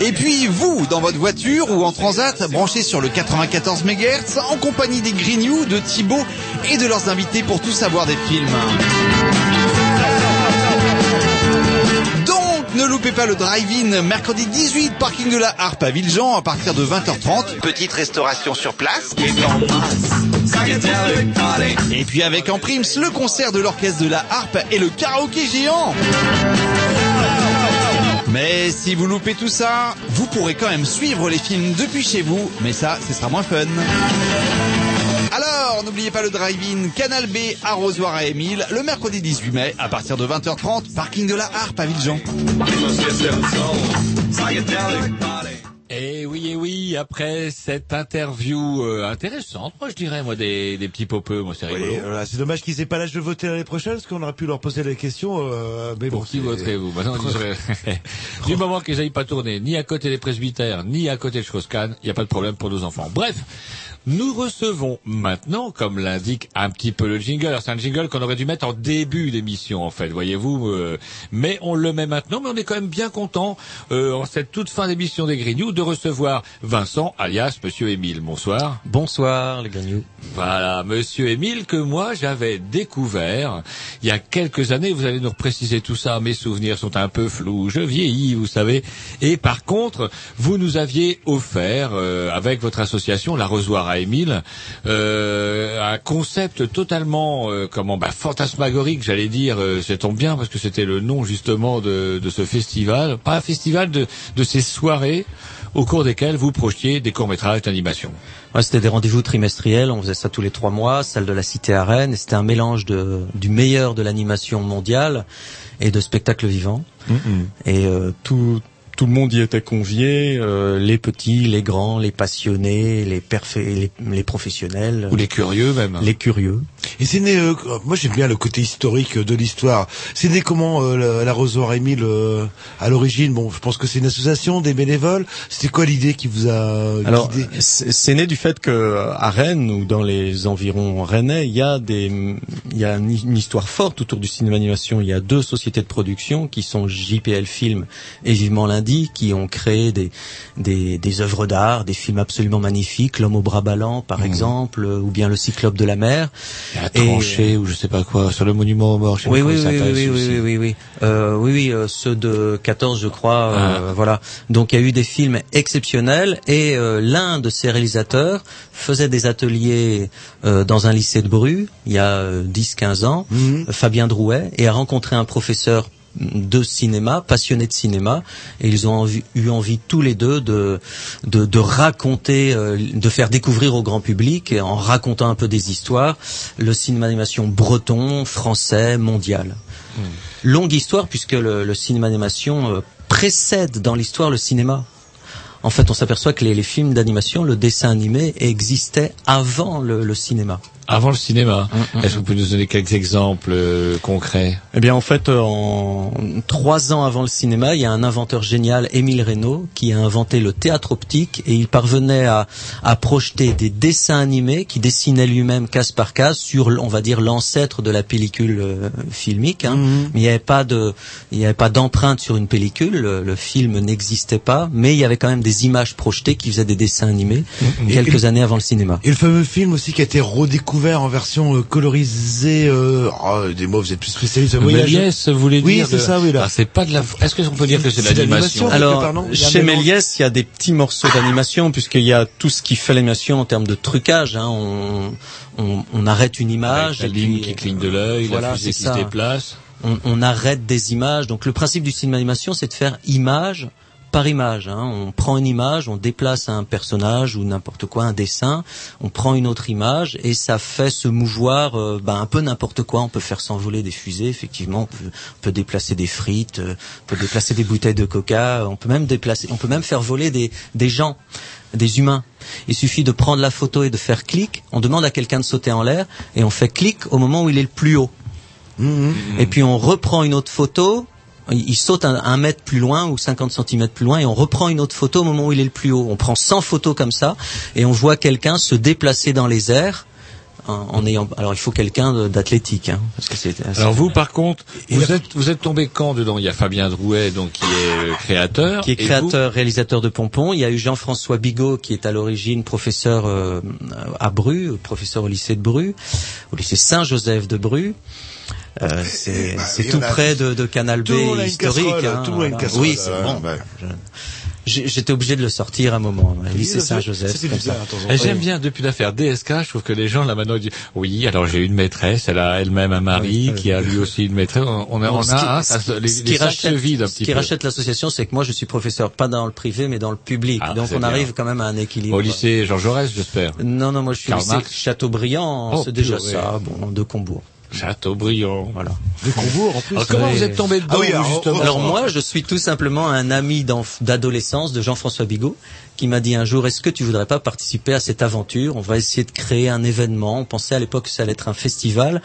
Et puis vous, dans votre voiture ou en transat, branchez sur le 94 MHz en compagnie des Grignoux, de Thibaut et de leurs invités pour tout savoir des films. Ne loupez pas le drive-in mercredi 18, parking de la Harpe à Villejean à partir de 20h30. Petite restauration sur place. Et puis avec en primes le concert de l'orchestre de la Harpe et le karaoké géant. Mais si vous loupez tout ça, vous pourrez quand même suivre les films depuis chez vous, mais ça, ce sera moins fun. Alors, n'oubliez pas le drive-in Canal B arrosoir à Émile, le mercredi 18 mai, à partir de 20h30, parking de la Harpe à Villejean. Et oui, et oui, après cette interview euh, intéressante, moi je dirais, moi, des, des petits popeux, moi c'est Oui, rigolo. voilà, c'est dommage qu'ils aient pas l'âge de voter l'année prochaine, parce qu'on aurait pu leur poser la question. Euh, mais Pour bon, qui voterez-vous Bah (laughs) (laughs) Du moment qu'ils n'aillent pas tourner ni à côté des presbytères, ni à côté de Strauss-Kahn, il n'y a pas de problème pour nos enfants. Bref, nous recevons maintenant, comme l'indique un petit peu le jingle, c'est un jingle qu'on aurait dû mettre en début d'émission en fait, voyez-vous, euh, mais on le met maintenant, mais on est quand même bien content euh, en cette toute fin d'émission des Grignoux de recevoir Vincent, alias Monsieur Émile. Bonsoir. Bonsoir les Grignoux. Voilà, Monsieur Émile, que moi j'avais découvert il y a quelques années. Vous allez nous préciser tout ça. Mes souvenirs sont un peu flous. Je vieillis, vous savez. Et par contre, vous nous aviez offert, euh, avec votre association, l'arrosoir à Émile, euh, un concept totalement, euh, comment, bah, fantasmagorique, j'allais dire. Euh, ça tombe bien parce que c'était le nom justement de, de ce festival, pas un festival de, de ces soirées au cours desquelles vous projetiez des courts métrages d'animation. Ouais, c'était des rendez-vous trimestriels, on faisait ça tous les trois mois, salle de la Cité à Rennes, et c'était un mélange de, du meilleur de l'animation mondiale et de spectacles vivants. Et euh, tout, tout le monde y était convié, euh, les petits, les grands, les passionnés, les, les, les professionnels. Ou les curieux même. Les curieux. Et c'est né, euh, moi j'aime bien le côté historique de l'histoire. C'est né comment euh, la- l'arrosoir Émile euh, à l'origine? Bon, je pense que c'est une association, des bénévoles. C'était quoi l'idée qui vous a Alors, guidé? c'est c'est né du fait que à Rennes ou dans les environs rennais, il y a des, il y a une histoire forte autour du cinéma animation. Il y a deux sociétés de production qui sont JPL Film et Vivement Lundi, qui ont créé des des, des œuvres d'art, des films absolument magnifiques, L'homme au bras ballant par exemple, ou bien Le Cyclope de la mer. La tranchée ou je sais pas quoi sur le monument aux morts. je sais Oui, oui, oui, oui, oui, oui, oui, oui, euh, oui, oui, euh, ceux de 14, je crois, euh, Ah. voilà. Donc il y a eu des films exceptionnels et euh, l'un de ces réalisateurs faisait des ateliers euh, dans un lycée de Bru il y a euh, 10-15 ans, Mhm. euh, Fabien Drouet, et a rencontré un professeur de cinéma, passionné de cinéma, et ils ont envie- eu envie tous les deux de de, de raconter, euh, de faire découvrir au grand public, et en racontant un peu des histoires, le cinéma d'animation breton, français, mondial. Longue histoire puisque le, le cinéma d'animation euh, précède dans l'histoire le cinéma. En fait, on s'aperçoit que les, les films d'animation, le dessin animé existait avant le, le cinéma. Avant le cinéma. Mm, Est-ce que vous pouvez nous donner quelques exemples euh, concrets? Eh bien, en fait, euh, en trois ans avant le cinéma, il y a un inventeur génial, Émile Reynaud, qui a inventé le théâtre optique et il parvenait à, à projeter des dessins animés qui dessinaient lui-même case par case sur, on va dire, l'ancêtre de la pellicule euh, filmique. hein. Mhm. Mais il n'y avait pas de, il n'y avait pas d'empreinte sur une pellicule. Le, le film n'existait pas, mais il y avait quand même des images projetées qui faisaient des dessins animés Et- quelques et- années avant le cinéma. Et le fameux film aussi qui a été redécouvert en version euh, colorisée. Euh... oh, des mots, vous êtes plus spécialiste voyage. Méliès, vous voulez Oui, dire c'est de- ça, oui là. Ah, c'est pas de la. Est-ce que on peut dire que c'est de C'est l'animation. Alors, chez. Méliès, il y a des petits morceaux d'animation, puisqu'il y a tout ce qui fait l'animation en termes de trucage. Hein. On, on, on arrête une image. la et ligne puis, qui cligne de l'œil, voilà, la fusée c'est qui ça. se déplace. On, on arrête des images. Donc le principe du cinéma d'animation, c'est de faire image par image. Hein. On prend une image, on déplace un personnage ou n'importe quoi, un dessin, on prend une autre image et ça fait se mouvoir euh, ben, un peu n'importe quoi. On peut faire s'envoler des fusées, effectivement. On peut, on peut déplacer des frites, euh, on peut déplacer des bouteilles de coca. On peut même déplacer, on peut même faire voler des, des gens, des humains. Il suffit de prendre la photo et de faire clic. On demande à quelqu'un de sauter en l'air et on fait clic au moment où il est le plus haut. Et puis on reprend une autre photo. Il saute un, un mètre plus loin ou 50 centimètres plus loin et on reprend une autre photo au moment où il est le plus haut. On prend 100 photos comme ça et on voit quelqu'un se déplacer dans les airs en, en ayant. Alors il faut quelqu'un d'athlétique, hein, parce que c'est. Alors vous, par contre, vous êtes, vous êtes tombé quand dedans? Il y a Fabien Drouet, donc qui est euh, créateur. qui est créateur, réalisateur de Pompon. Il y a eu Jean-François Bigot qui est à l'origine professeur euh, à Bru, professeur au lycée de Bru, au lycée Saint-Joseph de Bru. Euh, c'est y tout près de, de Canal B historique. hein, tout voilà. casserole, Oui, c'est bon. J'étais obligé de le sortir à un moment. lycée ça, Saint-Joseph. J'aime bien depuis l'affaire DSK, je trouve que les gens là maintenant disent oui, alors j'ai une maîtresse, elle a elle-même un mari qui a lui aussi une maîtresse. On a, on ce a qui- hein, ce ça qui- se- les, ce les qui sacs se rachète- vident un ce petit qui peu. rachète l'association, c'est que moi je suis professeur pas dans le privé mais dans le public. Ah, Donc on bien. arrive quand même à un équilibre. Au lycée Jean Jaurès, j'espère. Non, non, moi je suis au lycée Marx. Chateaubriand, Oh, c'est déjà ça, bon, de Combourg. Châteaubriand. Voilà. De Combourg en plus. Alors comment Ouais. vous êtes tombé dedans Ah oui, alors, justement Alors moi, je suis tout simplement un ami d'adolescence de Jean-François Bigot qui m'a dit un jour, est-ce que tu voudrais pas participer à cette aventure? On va essayer de créer un événement. On pensait à l'époque que ça allait être un festival.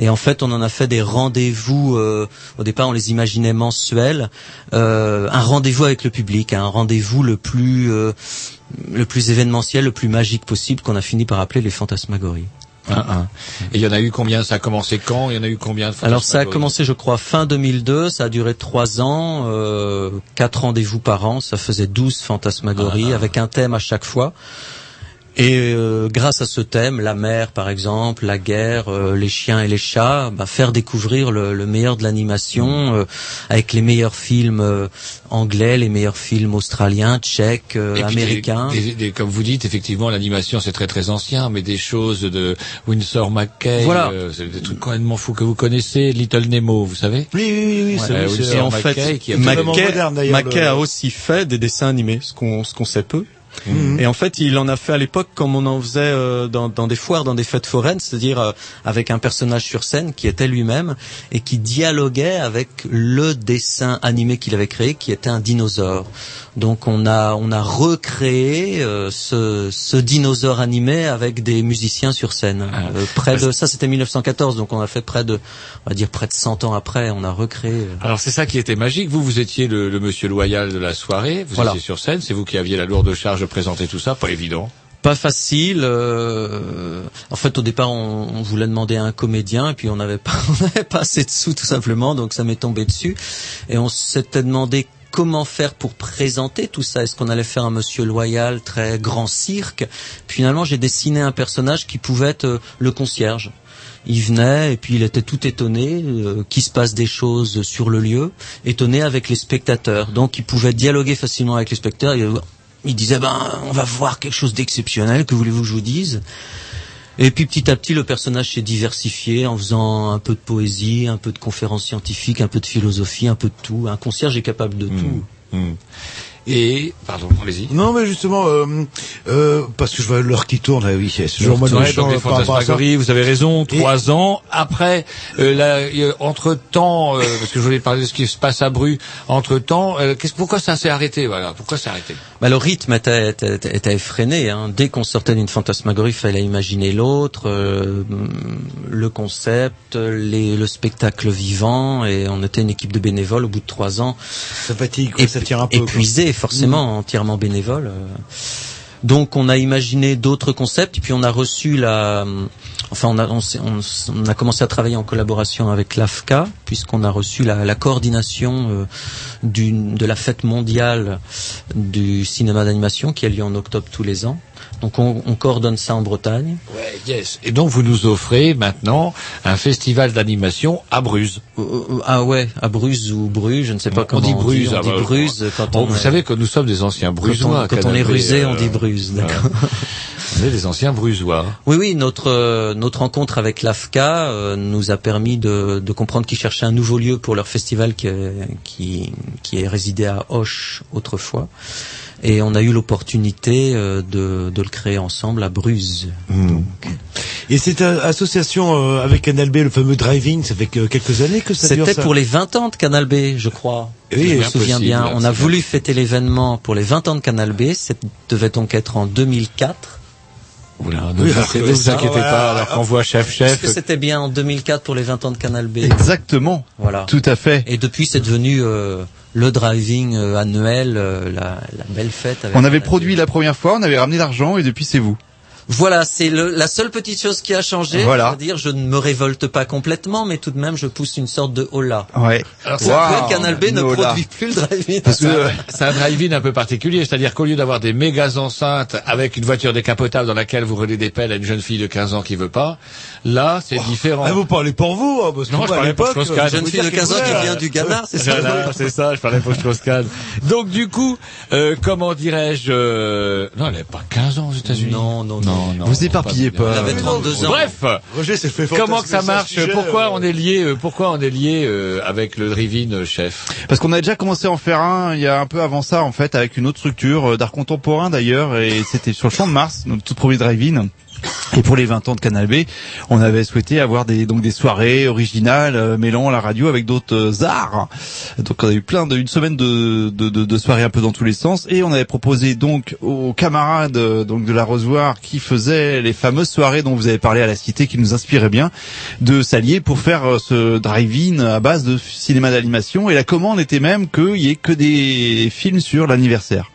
Et en fait, on en a fait des rendez-vous. euh, au départ, on les imaginait mensuels. Euh, un rendez-vous avec le public, un rendez-vous le plus... euh, le plus événementiel, le plus magique possible, qu'on a fini par appeler les fantasmagories. Et il y en a eu combien? Ça a commencé quand? Il y en a eu combien de Alors ça a commencé, je crois, fin 2002. Ça a duré trois ans, euh, quatre rendez-vous par an. Ça faisait 12 fantasmagories Ah. avec un thème à chaque fois. Et euh, grâce à ce thème, la mer par exemple, la guerre, euh, les chiens et les chats, bah, faire découvrir le, le meilleur de l'animation euh, avec les meilleurs films euh, anglais, les meilleurs films australiens, tchèques, euh, américains. des- des- des- comme vous dites, effectivement, l'animation c'est très très ancien, mais des choses de Winsor McKay, Voilà. euh, c'est des trucs complètement fous que vous connaissez, Little Nemo, vous savez Oui, oui, oui, oui, c'est Ouais, Et en Mackay fait, qui a vraiment Mackay, moderne, d'ailleurs, Mackay le- a aussi fait des dessins animés, ce qu'on ce qu'on sait peu. Mhm. Et en fait, il en a fait à l'époque comme on en faisait euh, dans, dans des foires, dans des fêtes foraines, c'est-à-dire euh, avec un personnage sur scène qui était lui-même et qui dialoguait avec le dessin animé qu'il avait créé, qui était un dinosaure. Donc on a on a recréé euh, ce, ce dinosaure animé avec des musiciens sur scène. Ah. Euh, près de ça, c'était 1914, donc on a fait près de on va dire près de 100 ans après, on a recréé. euh, Alors c'est ça qui était magique. Vous, vous étiez le, le monsieur loyal de la soirée. Vous Voilà. étiez sur scène. C'est vous qui aviez la lourde charge de présenter tout ça. Pas évident. Pas facile. euh, en fait, au départ, on, voulait demander à un comédien, et puis on n'avait pas, (laughs) pas assez de sous, tout simplement, donc ça m'est tombé dessus. Et on s'était demandé comment faire pour présenter tout ça. Est-ce qu'on allait faire un monsieur loyal, très grand cirque? Finalement, j'ai dessiné un personnage qui pouvait être euh, le concierge. Il venait et puis il était tout étonné euh, qu'il se passe des choses sur le lieu, étonné avec les spectateurs. Donc il pouvait dialoguer facilement avec les spectateurs. Il, il disait ben on va voir quelque chose d'exceptionnel. Que voulez-vous que je vous dise? Et puis petit à petit le personnage s'est diversifié en faisant un peu de poésie, un peu de conférences scientifiques, un peu de philosophie, un peu de tout. Un concierge est capable de tout. Hmm. Et pardon, allez-y. Non, mais justement, euh, euh, parce que je vois l'heure qui tourne, ah oui, c'est toujours moi vous avez raison, trois ans. Après, euh, là, entre temps, parce que je voulais parler de ce qui se passe à Bru, entre temps, qu'est-ce, pourquoi ça s'est arrêté Voilà, pourquoi ça s'est arrêté? Bah, le rythme était, était, était effréné. Hein. Dès qu'on sortait d'une fantasmagorie, il fallait imaginer l'autre, euh, le concept, les, le spectacle vivant, et on était une équipe de bénévoles au bout de trois ans. Ça fatigue, quoi, ça tire un peu. Épuisé, forcément, entièrement bénévole. Donc on a imaginé d'autres concepts et puis on a reçu la, enfin on a, on, on commencé à travailler en collaboration avec l'AFCA puisqu'on a reçu la, la coordination euh, d'une- de la fête mondiale du cinéma d'animation qui a lieu en octobre tous les ans. Donc on, on coordonne ça en Bretagne. Ouais, yes. Et donc vous nous offrez maintenant un festival d'animation à Bruges. ah ouais, à Bruges ou Bruges, je ne sais pas on comment dit Bruges. on ah dit bah, Bruges quand Bon, on vous est- savez que nous sommes des anciens Quand on- brugeois. quand on est Canapé, rusé, on euh, dit Bruges, d'accord. On est des anciens brugeois. Oui, oui, notre euh, notre rencontre avec l'AFCA euh, nous a permis de, de comprendre qu'ils cherchaient un nouveau lieu pour leur festival qui est- qui, qui est résidé à Auch autrefois. Et on a eu l'opportunité euh, de, de le créer ensemble à Bruges. Et cette association euh, avec Canal B, le fameux driving, ça fait que quelques années que ça dure C'était pour les 20 ans de Canal B, je crois. Oui, je me souviens bien. On a voulu fêter l'événement pour les 20 ans de Canal B. Ça devait donc être en 2004. Oula, ne vous inquiétez- ne vous inquiétez pas, alors qu'on voit chef chef. Est-ce que c'était bien en 2004 pour les 20 ans de Canal B Exactement. Voilà. Tout à fait. Et depuis, c'est devenu euh, le driving euh, annuel, euh, la, la belle fête. Avec On avait produit la première fois, on avait ramené l'argent et depuis c'est vous. Voilà, c'est le- la seule petite chose qui a changé. Voilà. C'est-à-dire, je ne me révolte pas complètement, mais tout de même, je pousse une sorte de hola. Ouais. Alors, Wow, ça Canal B ne produit plus le driving. C'est un- c'est un drive-in un peu particulier, c'est-à-dire qu'au lieu d'avoir des méga enceintes avec une voiture décapotable dans laquelle vous relez des pelles à une jeune fille de 15 ans qui veut pas, là c'est différent. Ah, vous parlez pour vous, hein, parce que non, moi, je parlais pour Strauss-Kahn. je veux dire qu'elle voulait, du Ghana, (laughs) c'est ça Voilà, c'est ça, je parlais pour Strauss-Kahn. Donc du coup, euh, comment dirais-je euh, Non, elle n'avait pas 15 ans aux États-Unis. Non, non, non. non Vous éparpillez pas. Elle avait 32 ans. Bref, Roger s'est fait comment que ça marche ce sujet, Pourquoi euh, on est lié euh, Pourquoi on est lié euh, avec le drive-in, euh, chef Parce qu'on a déjà commencé à en faire un il y a un peu avant ça en fait avec une autre structure euh, d'art contemporain d'ailleurs et c'était sur le champ de Mars, notre tout premier drive-in. Et pour les 20 ans de Canal B, on avait souhaité avoir des donc des soirées originales euh, mêlant la radio avec d'autres euh, arts. Donc on a eu plein de une semaine de, de, de, soirées un peu dans tous les sens et on avait proposé donc aux camarades euh, donc de la Rosoire qui faisaient les fameuses soirées dont vous avez parlé à la Cité qui nous inspiraient bien de s'allier pour faire ce drive-in à base de cinéma d'animation et la commande était même qu'il y ait que des films sur l'anniversaire.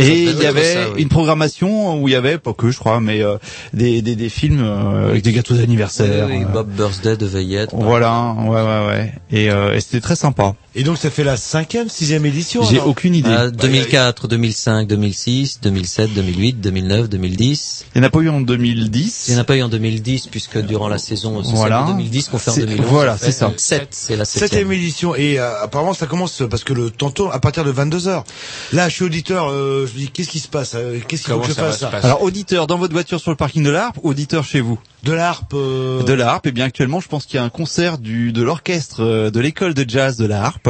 Et il y avait ça, oui. une programmation où il y avait, pas que je crois, mais euh, des, des, des films euh, avec des gâteaux d'anniversaire. Oui, oui, Bob Birthday de Veillette. Voilà, ouais, ouais, ouais. Et, euh, et c'était très sympa. Et donc ça fait la cinquième, sixième édition. J'ai aucune idée. Euh, 2004, 2005, 2006, 2007, 2008, 2009, 2010. Il n'y en a pas eu en 2010. Il n'y en a pas eu en 2010 puisque durant la saison, c'est Voilà. celle de 2010 qu'on fait en C'est- 2011. voilà, c'est ça. Donc 7, c'est la septième. Septième édition et euh, apparemment ça commence parce que le tantôt à partir de 22 h Là, je suis auditeur, euh, je me dis qu'est-ce qui se passe euh, Qu'est-ce qu'il faut Comment que je fasse Alors auditeur dans votre voiture sur le parking de l'Arp, auditeur chez vous. De l'harpe. euh, De la harpe, et bien actuellement, je pense qu'il y a un concert du de l'orchestre euh, de l'école de jazz de la harpe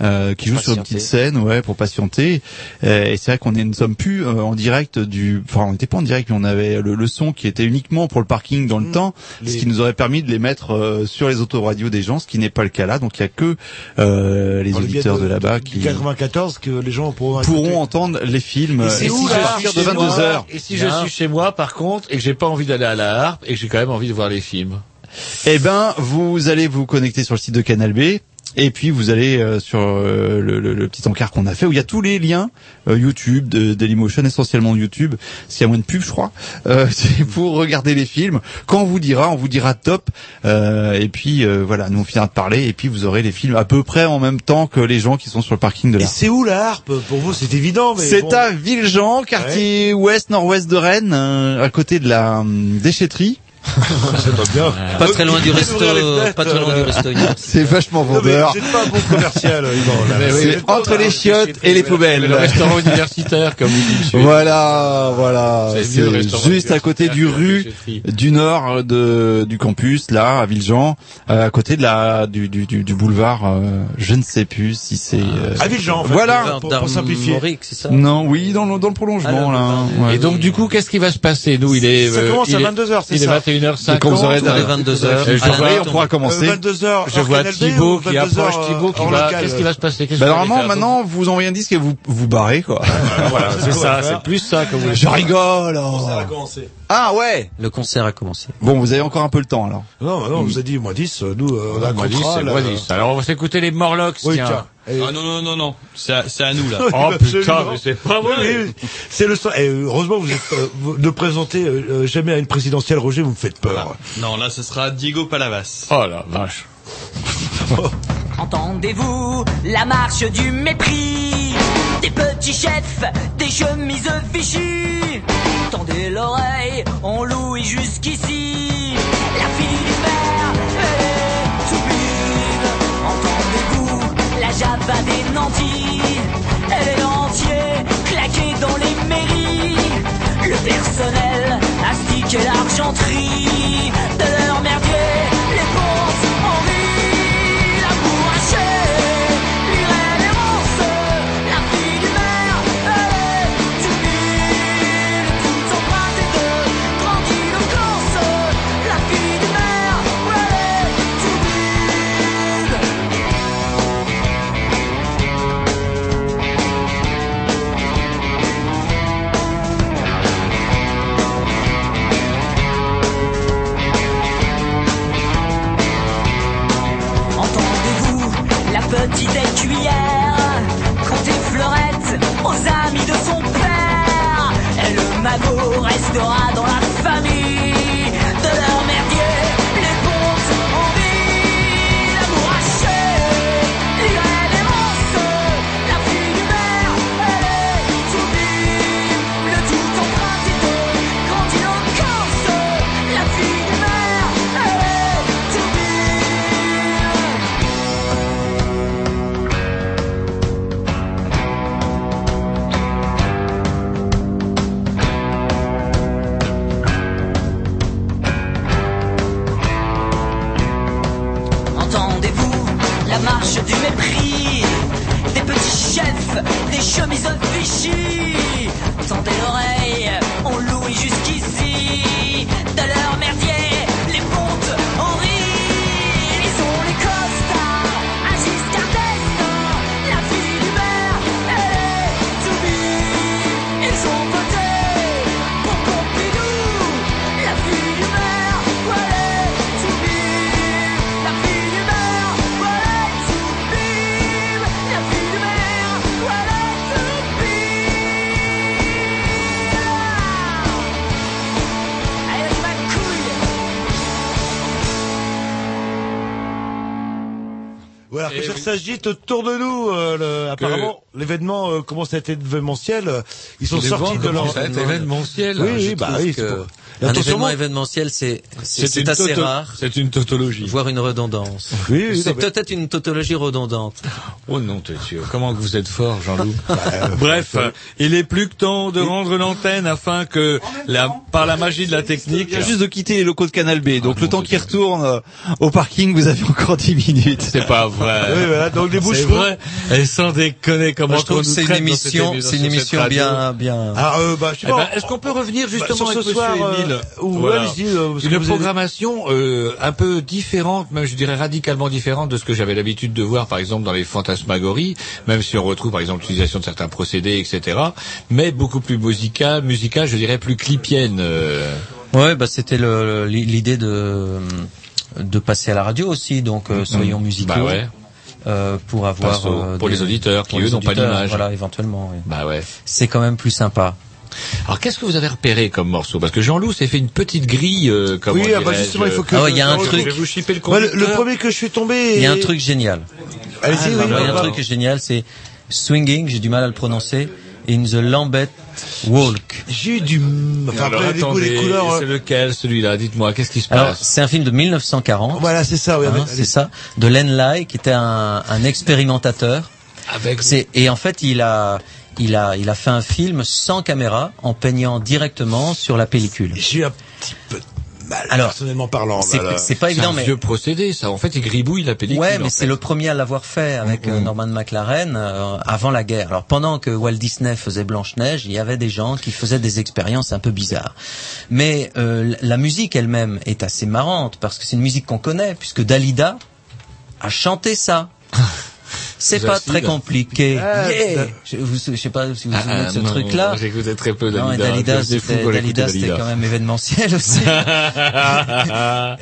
euh, qui joue sur une petite scène, ouais, pour patienter. Euh, et c'est vrai qu'on est- ne sommes plus euh, en direct du, enfin, on n'était pas en direct, mais on avait le, le son qui était uniquement pour le parking dans le temps, ce qui nous aurait permis de les mettre euh, sur les autoradios des gens, ce qui n'est pas le cas là. Donc il y a que euh, les dans le biais auditeurs de, là-bas qui 94 que les gens pourront entendre les films. Et si à partir de Chez 22 moi, heures. Et si je suis chez moi, par contre, et que j'ai pas envie d'aller à la harpe, et que j'ai quand même envie de voir les films. Eh ben, vous allez vous connecter sur le site de Canal B. Et puis vous allez euh, sur euh, le, le- le petit encart qu'on a fait où il y a tous les liens euh, YouTube, de Dailymotion, essentiellement YouTube, s'il y a moins de pubs je crois, euh, (laughs) c'est pour regarder les films. Quand on vous dira, on vous dira top. Euh, et puis euh, voilà, nous on finira de parler et puis vous aurez les films à peu près en même temps que les gens qui sont sur le parking de Et là. c'est où la harpe? Pour vous, c'est évident, mais C'est bon. à Villejean, quartier ouest nord-ouest de Rennes, à côté de la hum, déchetterie. (laughs) Ça doit bien. Pas très loin du resto, pas très loin du euh, resto. C'est vachement vendeur. êtes pas un bon commercial, Yvan. là. Mais oui, C'est entre les chiottes et les poubelles. Le restaurant universitaire, comme vous dites. monsieur. Voilà, voilà. C'est C'est juste à côté du rue du nord de du campus, là, à Villejean, euh, à côté de la du du, du, du boulevard. euh, je ne sais plus si c'est. euh, À Villejean, en fait. Voilà. Pour, pour simplifier. C'est Non, oui, dans le dans le prolongement là. Ouais. Et donc, du coup, qu'est-ce qui va se passer Nous, il est. Ça euh, commence il à est- 22 heures, c'est Il est ça 21h50. Donc, quand vous aurez Tous les 22 heures. Euh, je à la vois- on pourra commencer. Euh, 22 heures. Je vois Thibaut qui approche Thibaut qui va. Qu'est-ce qui va se passer? Bah, normalement, maintenant, vous envoyez un disque et vous vous barrez quoi. (laughs) Voilà, c'est ça, c'est plus ça que vous Je rigole. Ah ouais. Le concert a commencé. Bon, vous avez encore un peu le temps alors. Non, bah non, on vous a dit moins 10, nous, euh, on a un Moi, dix, contrat, c'est là. moi, dix. Alors, on va s'écouter les Morlocks, Oui, tiens. tiens. Et- Ah non, non, non, non. C'est à, nous, là. (laughs) Oh putain, mais c'est pas vrai. C'est le. Et euh, heureusement, vous êtes euh, vous ne présentez euh, euh, jamais à une présidentielle, Roger, vous me faites peur. Non, là, ce sera Diego Palavas. Oh la vache. (laughs) Entendez-vous la marche du mépris Des petits chefs, des chemises Vichy Tendez l'oreille, on louit jusqu'ici. La fille du père, elle est sublime Entendez-vous la java des nantis. Elle est entier, claquée dans les mairies. Le personnel astique et l'argenterie petite écuyère Compter fleurette aux amis de son père Et le magot restera des chemises Vichy. Tendez l'oreille, s'agite autour de nous. euh, le- apparemment, l'événement euh, commence à être événementiel. euh, Ils sont sortis de leur... Événementiel. Oui, Je oui, bah oui. que pour- Un Attention, événement moi- événementiel, c'est c'est assez toto- rare, C'est une tautologie. voire une redondance. Oui, oui, C'est peut-être une tautologie redondante. Oh non, t'es sûr. Comment que vous êtes fort, Jean-Loup (laughs) euh, Bref, il est plus que temps de rendre l'antenne afin que, la, par la magie de la technique, Il juste de quitter les locaux de Canal B, donc Ah, le temps qu'il retourne euh, au parking, vous avez encore 10 minutes. c'est pas vrai. (laughs) Oui, voilà, donc boucherons. vrai. Et sans déconner, comment Moi, je trouve on que nous c'est une émission, c'est une émission bien, bien. Ah, euh, bah, je sais Eh pas. ben, Est-ce qu'on peut revenir justement Bah, avec ce soir, euh, Ou Voilà. euh, Une avez- programmation euh, un peu différente, même je dirais radicalement différente de ce que j'avais l'habitude de voir, par exemple dans les fantasmagories, même si on retrouve par exemple l'utilisation de certains procédés, etc. Mais beaucoup plus musicale, musicale, je dirais plus clipienne. euh. Ouais, bah c'était l'idée de de passer à la radio aussi, donc euh, soyons musicaux. Bah ouais. euh, pour avoir euh, pour des- les auditeurs qui, eux, n'ont pas d'image. Voilà, éventuellement. oui. Bah ouais. C'est quand même plus sympa. Alors qu'est-ce que vous avez repéré comme morceau? Parce que Jean-Loup s'est fait une petite grille. Euh, comment Oui, ah bah, justement, il faut que- Ah ouais, il y a un truc. Je vais vous le Moi, le, premier que je suis tombé. Il y a un truc génial. Allez-y, oui, Il y a bah, un truc génial, c'est swinging. J'ai du mal à le prononcer. in the Lambeth Walk. J'ai eu du... Enfin, Alors, après, goûts, les attendez, couleurs... c'est lequel celui-là? Dites-moi, qu'est-ce qui se Alors, passe? c'est un film de 1940. Voilà, c'est ça, oui. Hein, c'est ça, de Len Lai, qui était un, un expérimentateur. Avec C'est- Et en fait, il a, il a, il a fait un film sans caméra, en peignant directement sur la pellicule. J'ai un petit peu de mal, Alors, personnellement parlant. c'est- pas C'est évident, un mais vieux procédé, ça. En fait, il gribouille la pellicule. Ouais, mais fait. c'est le premier à l'avoir fait avec euh, Norman McLaren euh, avant la guerre. Alors pendant que Walt Disney faisait Blanche Neige, il y avait des gens qui faisaient des expériences un peu bizarres. Mais euh, la musique elle-même est assez marrante parce que c'est une musique qu'on connaît puisque Dalida a chanté ça. (laughs) C'est pas très compliqué. Ah, Yeah. Je, vous- je sais pas si vous vous souvenez Ah, de ce non, truc-là. J'écoutais très peu Non, et Dalida. Dalida, c'était quand j'écoutais Dalida, c'était Dalida. quand même événementiel aussi. (laughs) et,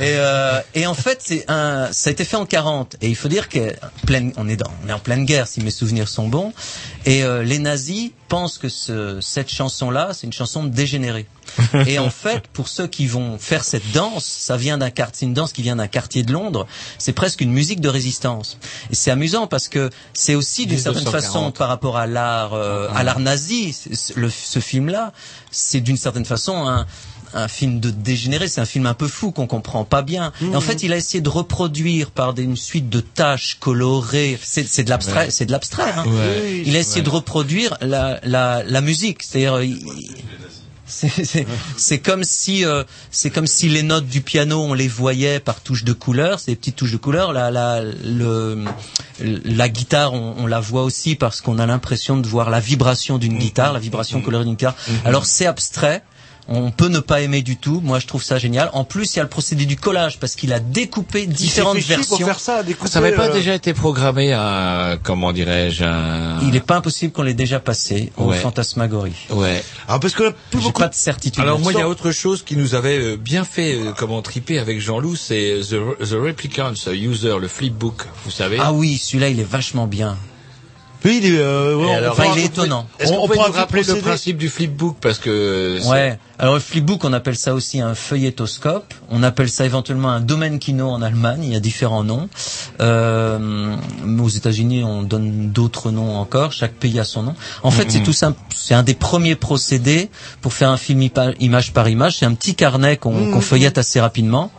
euh, et en fait, c'est un, ça a été fait en 40. Et il faut dire que pleine, on est dans, on est en pleine guerre, si mes souvenirs sont bons. Et euh, les nazis pensent que ce, cette chanson-là, c'est une chanson de dégénéré. (laughs) et en fait, pour ceux qui vont faire cette danse, ça vient d'un quartier, c'est une danse qui vient d'un quartier de Londres. C'est presque une musique de résistance. Et c'est amusant parce que c'est aussi d'une certaine 1940. façon par rapport à l'art, euh, à l'art nazi. Le, ce film-là, c'est d'une certaine façon un un film de dégénéré, c'est un film un peu fou qu'on comprend pas bien. Et en fait, il a essayé de reproduire par des, une suite de tâches colorées. C'est c'est de l'abstrait, Ouais. c'est de l'abstrait. hein. Ouais. Il a essayé Ouais. de reproduire la, la, la musique, c'est-à-dire. C'est- comme si euh, c'est comme si les notes du piano on les voyait par touches de couleur, ces petites touches de couleur. La la le la guitare on, on la voit aussi parce qu'on a l'impression de voir la vibration d'une guitare, la vibration colorée d'une guitare. Alors c'est abstrait. On peut ne pas aimer du tout. Moi, je trouve ça génial. En plus, il y a le procédé du collage parce qu'il a découpé différentes versions. pour faire ça, découper, Ça n'avait pas euh, déjà été programmé à, comment dirais-je, un... Il n'est pas impossible qu'on l'ait déjà passé au Ouais. Fantasmagorie. Ouais. Alors parce que là, plus J'ai beaucoup. pas de certitude. Alors moi, il y a autre chose qui nous avait euh, bien fait, euh, comment triper avec Jean-Loup, c'est The, The Replicants User, le flipbook, vous savez. Ah oui, celui-là, il est vachement bien. Oui, il est, euh, ouais, alors, Enfin, il est étonnant. Est-ce qu'on peut nous rappeler le principe du flipbook parce que Ouais. Alors le flipbook, on appelle ça aussi un feuilletoscope. On appelle ça éventuellement un domaine kino en Allemagne. Il y a différents noms. Euh, aux États-Unis, on donne d'autres noms encore. Chaque pays a son nom. En fait, c'est tout simple. C'est un des premiers procédés pour faire un film image par image. C'est un petit carnet qu'on qu'on feuillette assez rapidement.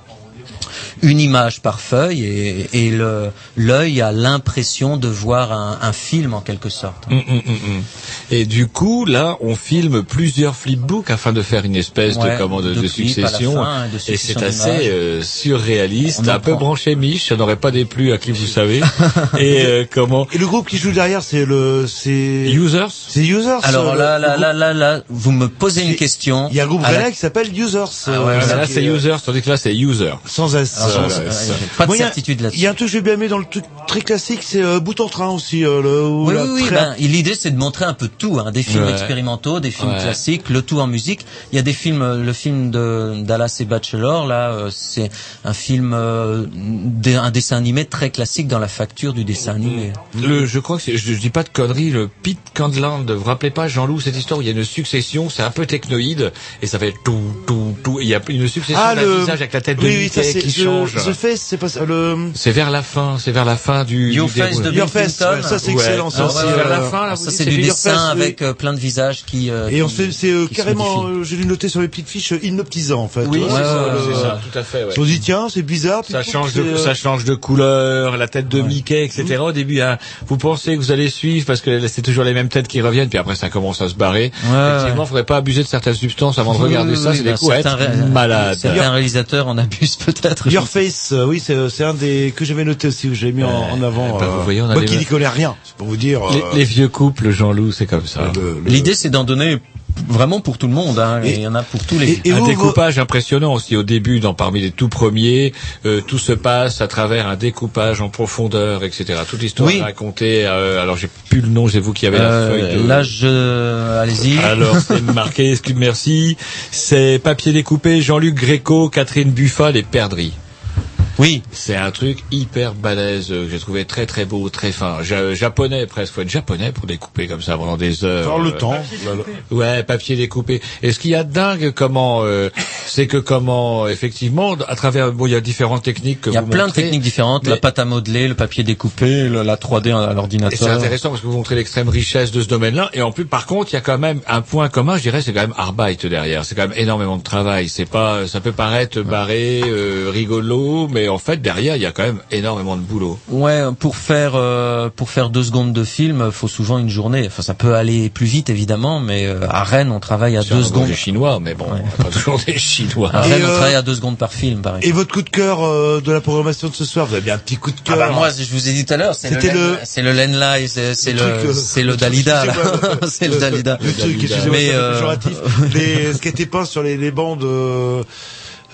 Une image par feuille et, et le l'œil a l'impression de voir un, un film en quelque sorte. Hum, hum, hum. Et du coup, là, on filme plusieurs flipbooks afin de faire une espèce de comment de, succession. fin, de et c'est assez euh, surréaliste, un peu branché Mich, ça n'aurait pas déplu à qui vous savez. (laughs) et euh, comment Et le groupe qui joue derrière, c'est le, c'est. Users C'est Users. Alors euh, là, le là, là, là, là, vous me posez une question. Il y a un groupe la- qui s'appelle Users. Ah ouais, euh, ouais, Là, c'est est, euh, Users, tandis que là, c'est User. Sans S. Euh, j'ai pas de il y a un truc que j'ai bien aimé dans le truc très classique, c'est euh, Bout en train aussi. Euh, le, Oui, oui, oui. très- Ben, l'idée, c'est de montrer un peu tout, hein, des films Ouais. expérimentaux, des films Ouais. classiques, le tout en musique. Il y a des films, euh, le film de Dallas et Bachelor, là, euh, c'est un film, euh, un dessin animé très classique dans la facture du dessin animé. Le, je crois que c'est- je, je dis pas de conneries, le Pete Candland, vous vous rappelez pas Jean-Loup cette histoire où il y a une succession, c'est un peu technoïde et ça fait tout tout tout il y a une succession Ah, d'un le. visage avec la tête de oui, oui, ça c'est. qui The- change. The Face, c'est pas ça, le. C'est vers la fin, c'est vers la fin du Your du Face de Bill Your Face, Clinton. ouais, ça c'est Ouais. excellent. Ça Ah, aussi. ouais, vers la euh, fin, là, ça, c'est du dessin Face, avec euh, plein de visages qui. euh, Et on qui- c'est euh, carrément, euh, j'ai dû noter sur les petites fiches, euh, hypnotisant en fait. Oui, Ouais, c'est ça, euh, c'est ça, tout à fait. ouais. On se dit tiens, c'est bizarre. Ça change de, euh, ça change de couleur, la tête de Mickey, etc. Au début, hein, vous pensez que vous allez suivre parce que c'est toujours les mêmes têtes qui reviennent, puis après ça commence à se barrer. Effectivement, faudrait pas abuser de certaines substances avant de regarder ça, c'est ben, des coups à certains réalisateurs en abusent peut-être. Your Face, euh, oui, c'est c'est un des que j'avais noté aussi, que j'ai mis en, en avant. bah, vous voyez, on a moi des- qui n'y connais rien, c'est pour vous dire. Les, euh, les vieux couples, Jean-Loup, c'est comme ça. le- L'idée, c'est d'en donner vraiment pour tout le monde. Hein, et il y en a pour tous les. et- et un vous, découpage impressionnant aussi au début, dans parmi les tout premiers. euh, tout se passe à travers un découpage en profondeur, etc. Toute l'histoire Oui. racontée. euh, alors j'ai plus le nom, c'est vous qui avez la Euh, feuille. De... Là, je. Allez-y. Alors c'est (laughs) marqué, excuse merci. C'est papier découpé, Jean-Luc Gréco, Catherine Buffat, les perdrix. Oui. C'est un truc hyper balèze euh, que j'ai trouvé très très beau, très fin. Ja- japonais presque, faut être japonais pour découper comme ça pendant des heures. Faire le Euh, temps. Ouais, papier découpé. Et ce qu'il y a de dingue, comment, euh, c'est que comment, effectivement, à travers, bon, il y a différentes techniques que Il y a vous plein de techniques différentes, mais- la pâte à modeler, le papier découpé, le- la 3D à Et c'est l'ordinateur. intéressant parce que vous montrez l'extrême richesse de ce domaine-là. Et en plus, par contre, il y a quand même un point commun, je dirais, c'est quand même Arbeit derrière. C'est quand même énormément de travail. C'est pas, ça peut paraître barré, euh, rigolo, mais en fait, derrière, il y a quand même énormément de boulot. Ouais, pour faire euh, pour faire deux secondes de film, faut souvent une journée. Enfin, ça peut aller plus vite évidemment, mais euh, à Rennes, on travaille à C'est un deux nom secondes. des Chinois, mais bon, on a pas toujours des Chinois. À Et, Rennes, on euh, travaille à deux secondes par film, par exemple. Et votre coup de cœur euh, de la programmation de ce soir, vous avez bien un petit coup de Ah cœur. bah moi, je vous ai dit tout à l'heure, c'est le, C'était Len- le- c'est le Lenlight, c'est c'est Le truc, le, euh, c'est le Dalida, (laughs) c'est le Dalida. Le truc, excusez-moi, Mais, c'est euh, péjoratif. (laughs) Ce qui était peint sur les, les bandes.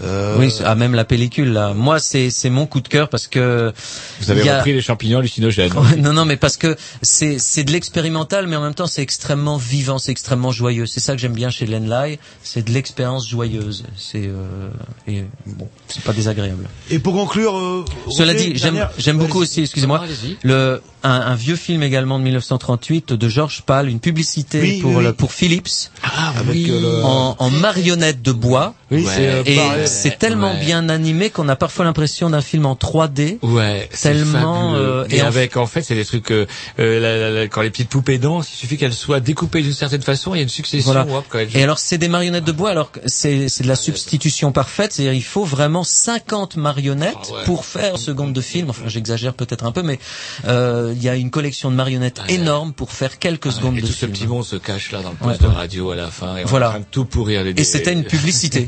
Euh, Oui, c'est- ah, même la pellicule là. Moi, c'est c'est mon coup de cœur parce que Vous avez a- repris les champignons hallucinogènes. Non, non, mais parce que c'est c'est de l'expérimental, mais en même temps c'est extrêmement vivant, c'est extrêmement joyeux. C'est ça que j'aime bien chez Lenlai, c'est de l'expérience joyeuse. C'est euh, et bon, c'est pas désagréable. Et pour conclure, euh, Cela dit, j'aime dernière- j'aime beaucoup aussi, excusez-moi, le un, un vieux film également de 1938 de Georges Pal, une publicité Oui, pour oui, pour Philips Ah Avec, oui. euh, le- en, en marionnette de bois. Oui, Ouais. c'est euh. C'est tellement Ouais. bien animé qu'on a parfois l'impression d'un film en 3D. Ouais, Tellement, euh, et, et en avec en fait c'est des trucs euh, euh, la- la- la- quand les petites poupées dansent, il suffit qu'elles soient découpées d'une certaine façon, il y a une succession. Voilà. hop, quand elles Et alors c'est des marionnettes de bois, alors c'est c'est de la substitution parfaite, c'est-à-dire il faut vraiment 50 marionnettes Ah ouais. pour faire une seconde de film. Enfin j'exagère peut-être un peu, mais euh, il y a une collection de marionnettes Ouais. énorme pour faire quelques secondes et de tout ce film. petit monde se cache là dans le poste de radio à la fin et on Voilà. est en train de tout pourrir les Et c'était une publicité.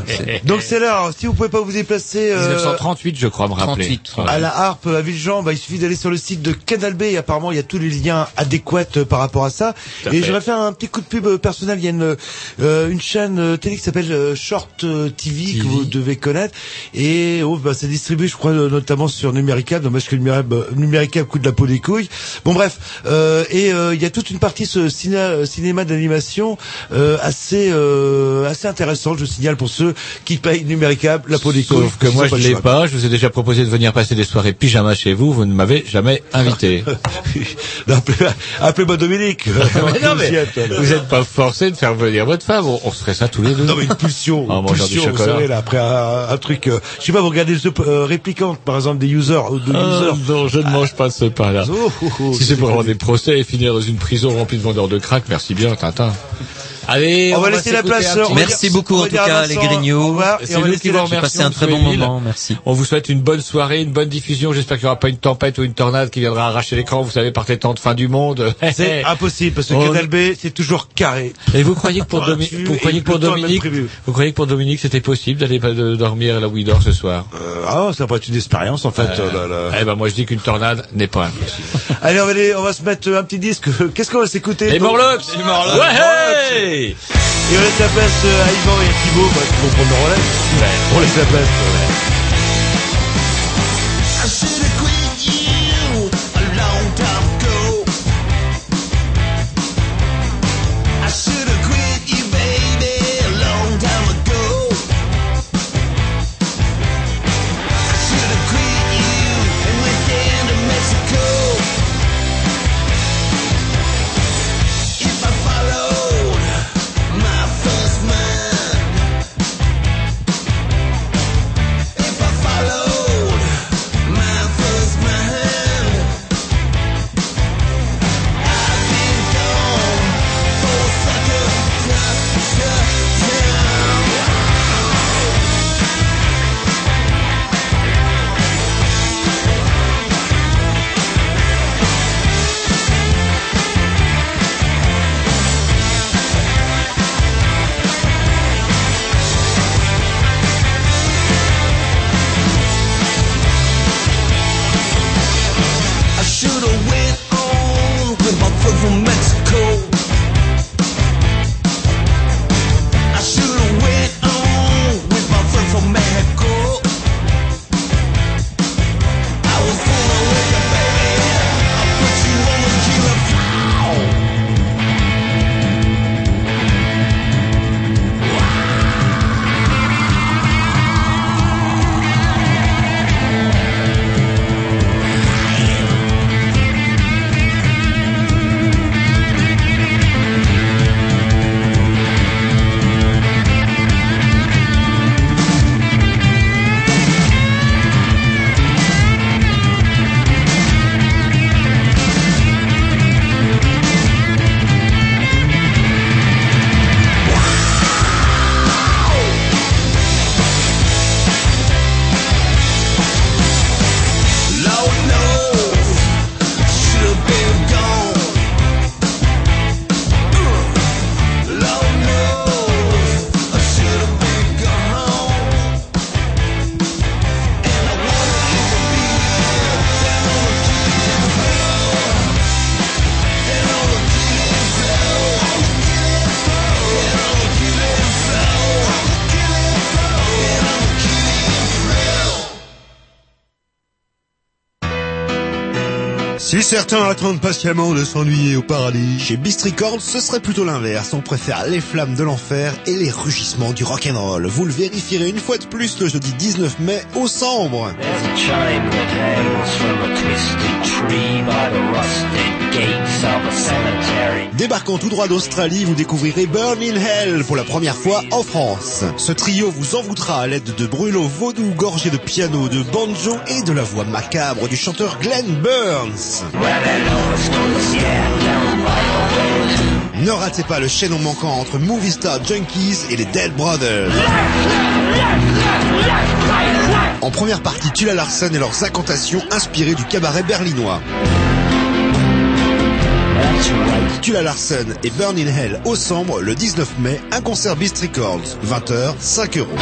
(laughs) Donc c'est l'heure. Si vous pouvez pas vous déplacer euh, 1938 je crois me rappeler. 38. Ouais. à la harpe à Villejean, bah, il suffit d'aller sur le site de Canal B et apparemment il y a tous les liens adéquats euh, par rapport à ça. Tout à Et fait. je vais faire un petit coup de pub euh, personnel. Il y a une, euh, une chaîne euh, télé qui s'appelle Short TV, que vous devez connaître. Et oh, bah, c'est distribué, je crois, notamment sur Numéricable. Dommage que Numéricable, coûte de la peau des couilles. Bon bref, euh, et euh, il y a toute une partie ce ciné- cinéma d'animation euh, assez euh, assez intéressante. Je signale pour ceux qui payent Numéricable la peau. Sauf que moi je l'ai pas, je vous ai déjà proposé de venir passer des soirées pyjama chez vous, vous ne m'avez jamais invité. (laughs) Appelez- Appelez-moi Dominique. (laughs) mais non, mais Vous n'êtes pas forcé de faire venir votre femme, on, on se ferait ça tous les deux. Non mais une pulsion, (laughs) En mangeant du pulsion, vous chocolat. savez là, après un, un truc, euh, je sais pas, vous regardez The euh, par exemple des users, ou de Ah, users. non, je ne mange pas de ce pain-là. Oh, oh, oh, si c'est pour avoir des procès et finir dans une prison remplie de vendeurs de crack, merci bien, Tintin. Allez, On va laisser la place, on Merci dire- beaucoup on en tout cas les et C'est on va nous laisser qui vous remercions. passé un très bon moment, merci. On vous souhaite une bonne soirée, une bonne diffusion. J'espère qu'il n'y aura pas une tempête ou une tornade qui viendra arracher l'écran, vous savez, par les temps de fin du monde. (laughs) C'est impossible parce que On- Canal B c'est toujours carré. Et vous croyez que pour, (laughs) Domi- Pointu, vous croyez que pour Dominique, vous croyez que pour Dominique c'était possible d'aller pas dormir là où il dort ce soir? Euh, ah, ça pourrait être une expérience en fait. Euh, là, là. Eh ben moi je dis qu'une tornade n'est pas impossible. Allez, on va, aller- on va se mettre un petit disque. Qu'est-ce qu'on va s'écouter Les Morlocks Les Morlocks. Ouais hey Et on laisse la place euh, à Yvan et à Thibaut, bah, qui vont prendre le relais. On laisse la place. ouais. Si certains attendent patiemment de s'ennuyer au paradis, chez Bistricords, ce serait plutôt l'inverse. On préfère les flammes de l'enfer et les rugissements du rock'n'roll. Vous le vérifierez une fois de plus le jeudi 19 mai au Sambre. Débarquant tout droit d'Australie, vous découvrirez Burn in Hell pour la première fois en France. Ce trio vous envoûtera à l'aide de brûlots vaudou gorgés de piano, de banjo et de la voix macabre du chanteur Glenn Burns. Ne ratez pas le chaînon manquant entre Movie Star Junkies et les Dead Brothers. En première partie, Tula Larson et leurs incantations inspirées du cabaret berlinois. Tula Larson et Burn in Hell au Sambre le 19 mai, un concert Beast Records, 20h, 5 euros.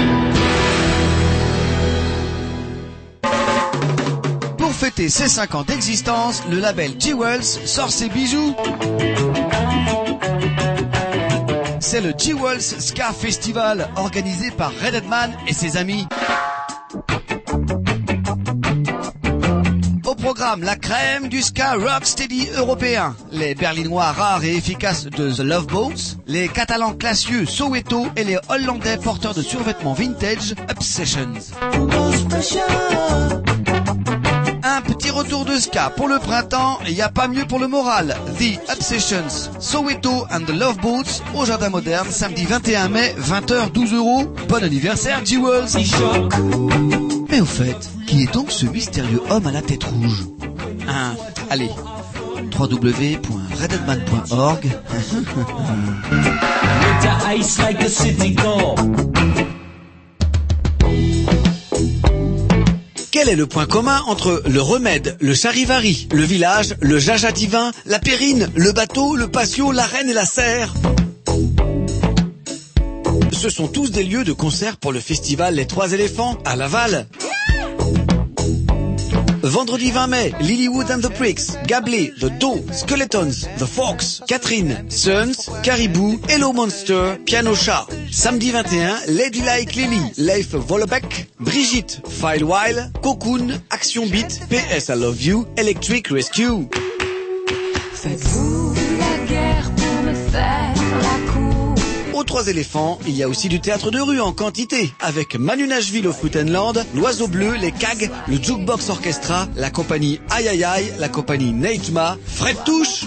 Fêter ses 5 ans d'existence, le label Jewels sort ses bijoux. C'est le Jewels Ska Festival organisé par Red et ses amis. Au programme, la crème du ska rocksteady européen. Les berlinois rares et efficaces de The Love Boats, les catalans classieux Soweto et les hollandais porteurs de survêtements vintage Obsessions. Un petit retour de ska pour le printemps, il n'y a pas mieux pour le moral. The Obsessions, Soweto and the Love Boats au Jardin Moderne, samedi 21 mai, 20h, 12 euros. Bon anniversaire, Jewels! Mais au fait, qui est donc ce mystérieux homme à la tête rouge? Hein, allez, www.redheadman.org (laughs) Quel est le point commun entre le remède, le charivari, le village, le jaja divin, la périne, le bateau, le patio, la reine et la serre? Ce sont tous des lieux de concert pour le festival Les Trois Éléphants à Laval. Vendredi 20 mai, Lilywood and the Pricks, Gablé, The Do, Skeletons, The Fox, Catherine, Sons, Caribou, Hello Monster, Piano Chat. Samedi 21, Lady Like Lily, Leif Vollebeck, Brigitte, Filewile, Cocoon, Action Beat, PS I Love You, Electric Rescue. Trois Éléphants, il y a aussi du théâtre de rue en quantité, avec Manu Nashville au Fruitenland, l'Oiseau Bleu, les CAG, le Jukebox Orchestra, la compagnie Aïe Aïe, la compagnie Neitma, Fred Touche,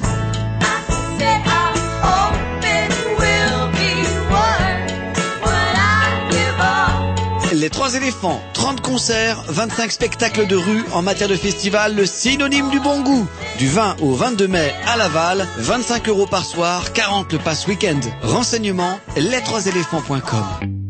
Les Trois Éléphants, 30 concerts, 25 spectacles de rue en matière de festival, le synonyme du bon goût. Du 20 au 22 mai à Laval, 25 euros par soir, 40 le pass week-end. Renseignements, les3éléphants.com.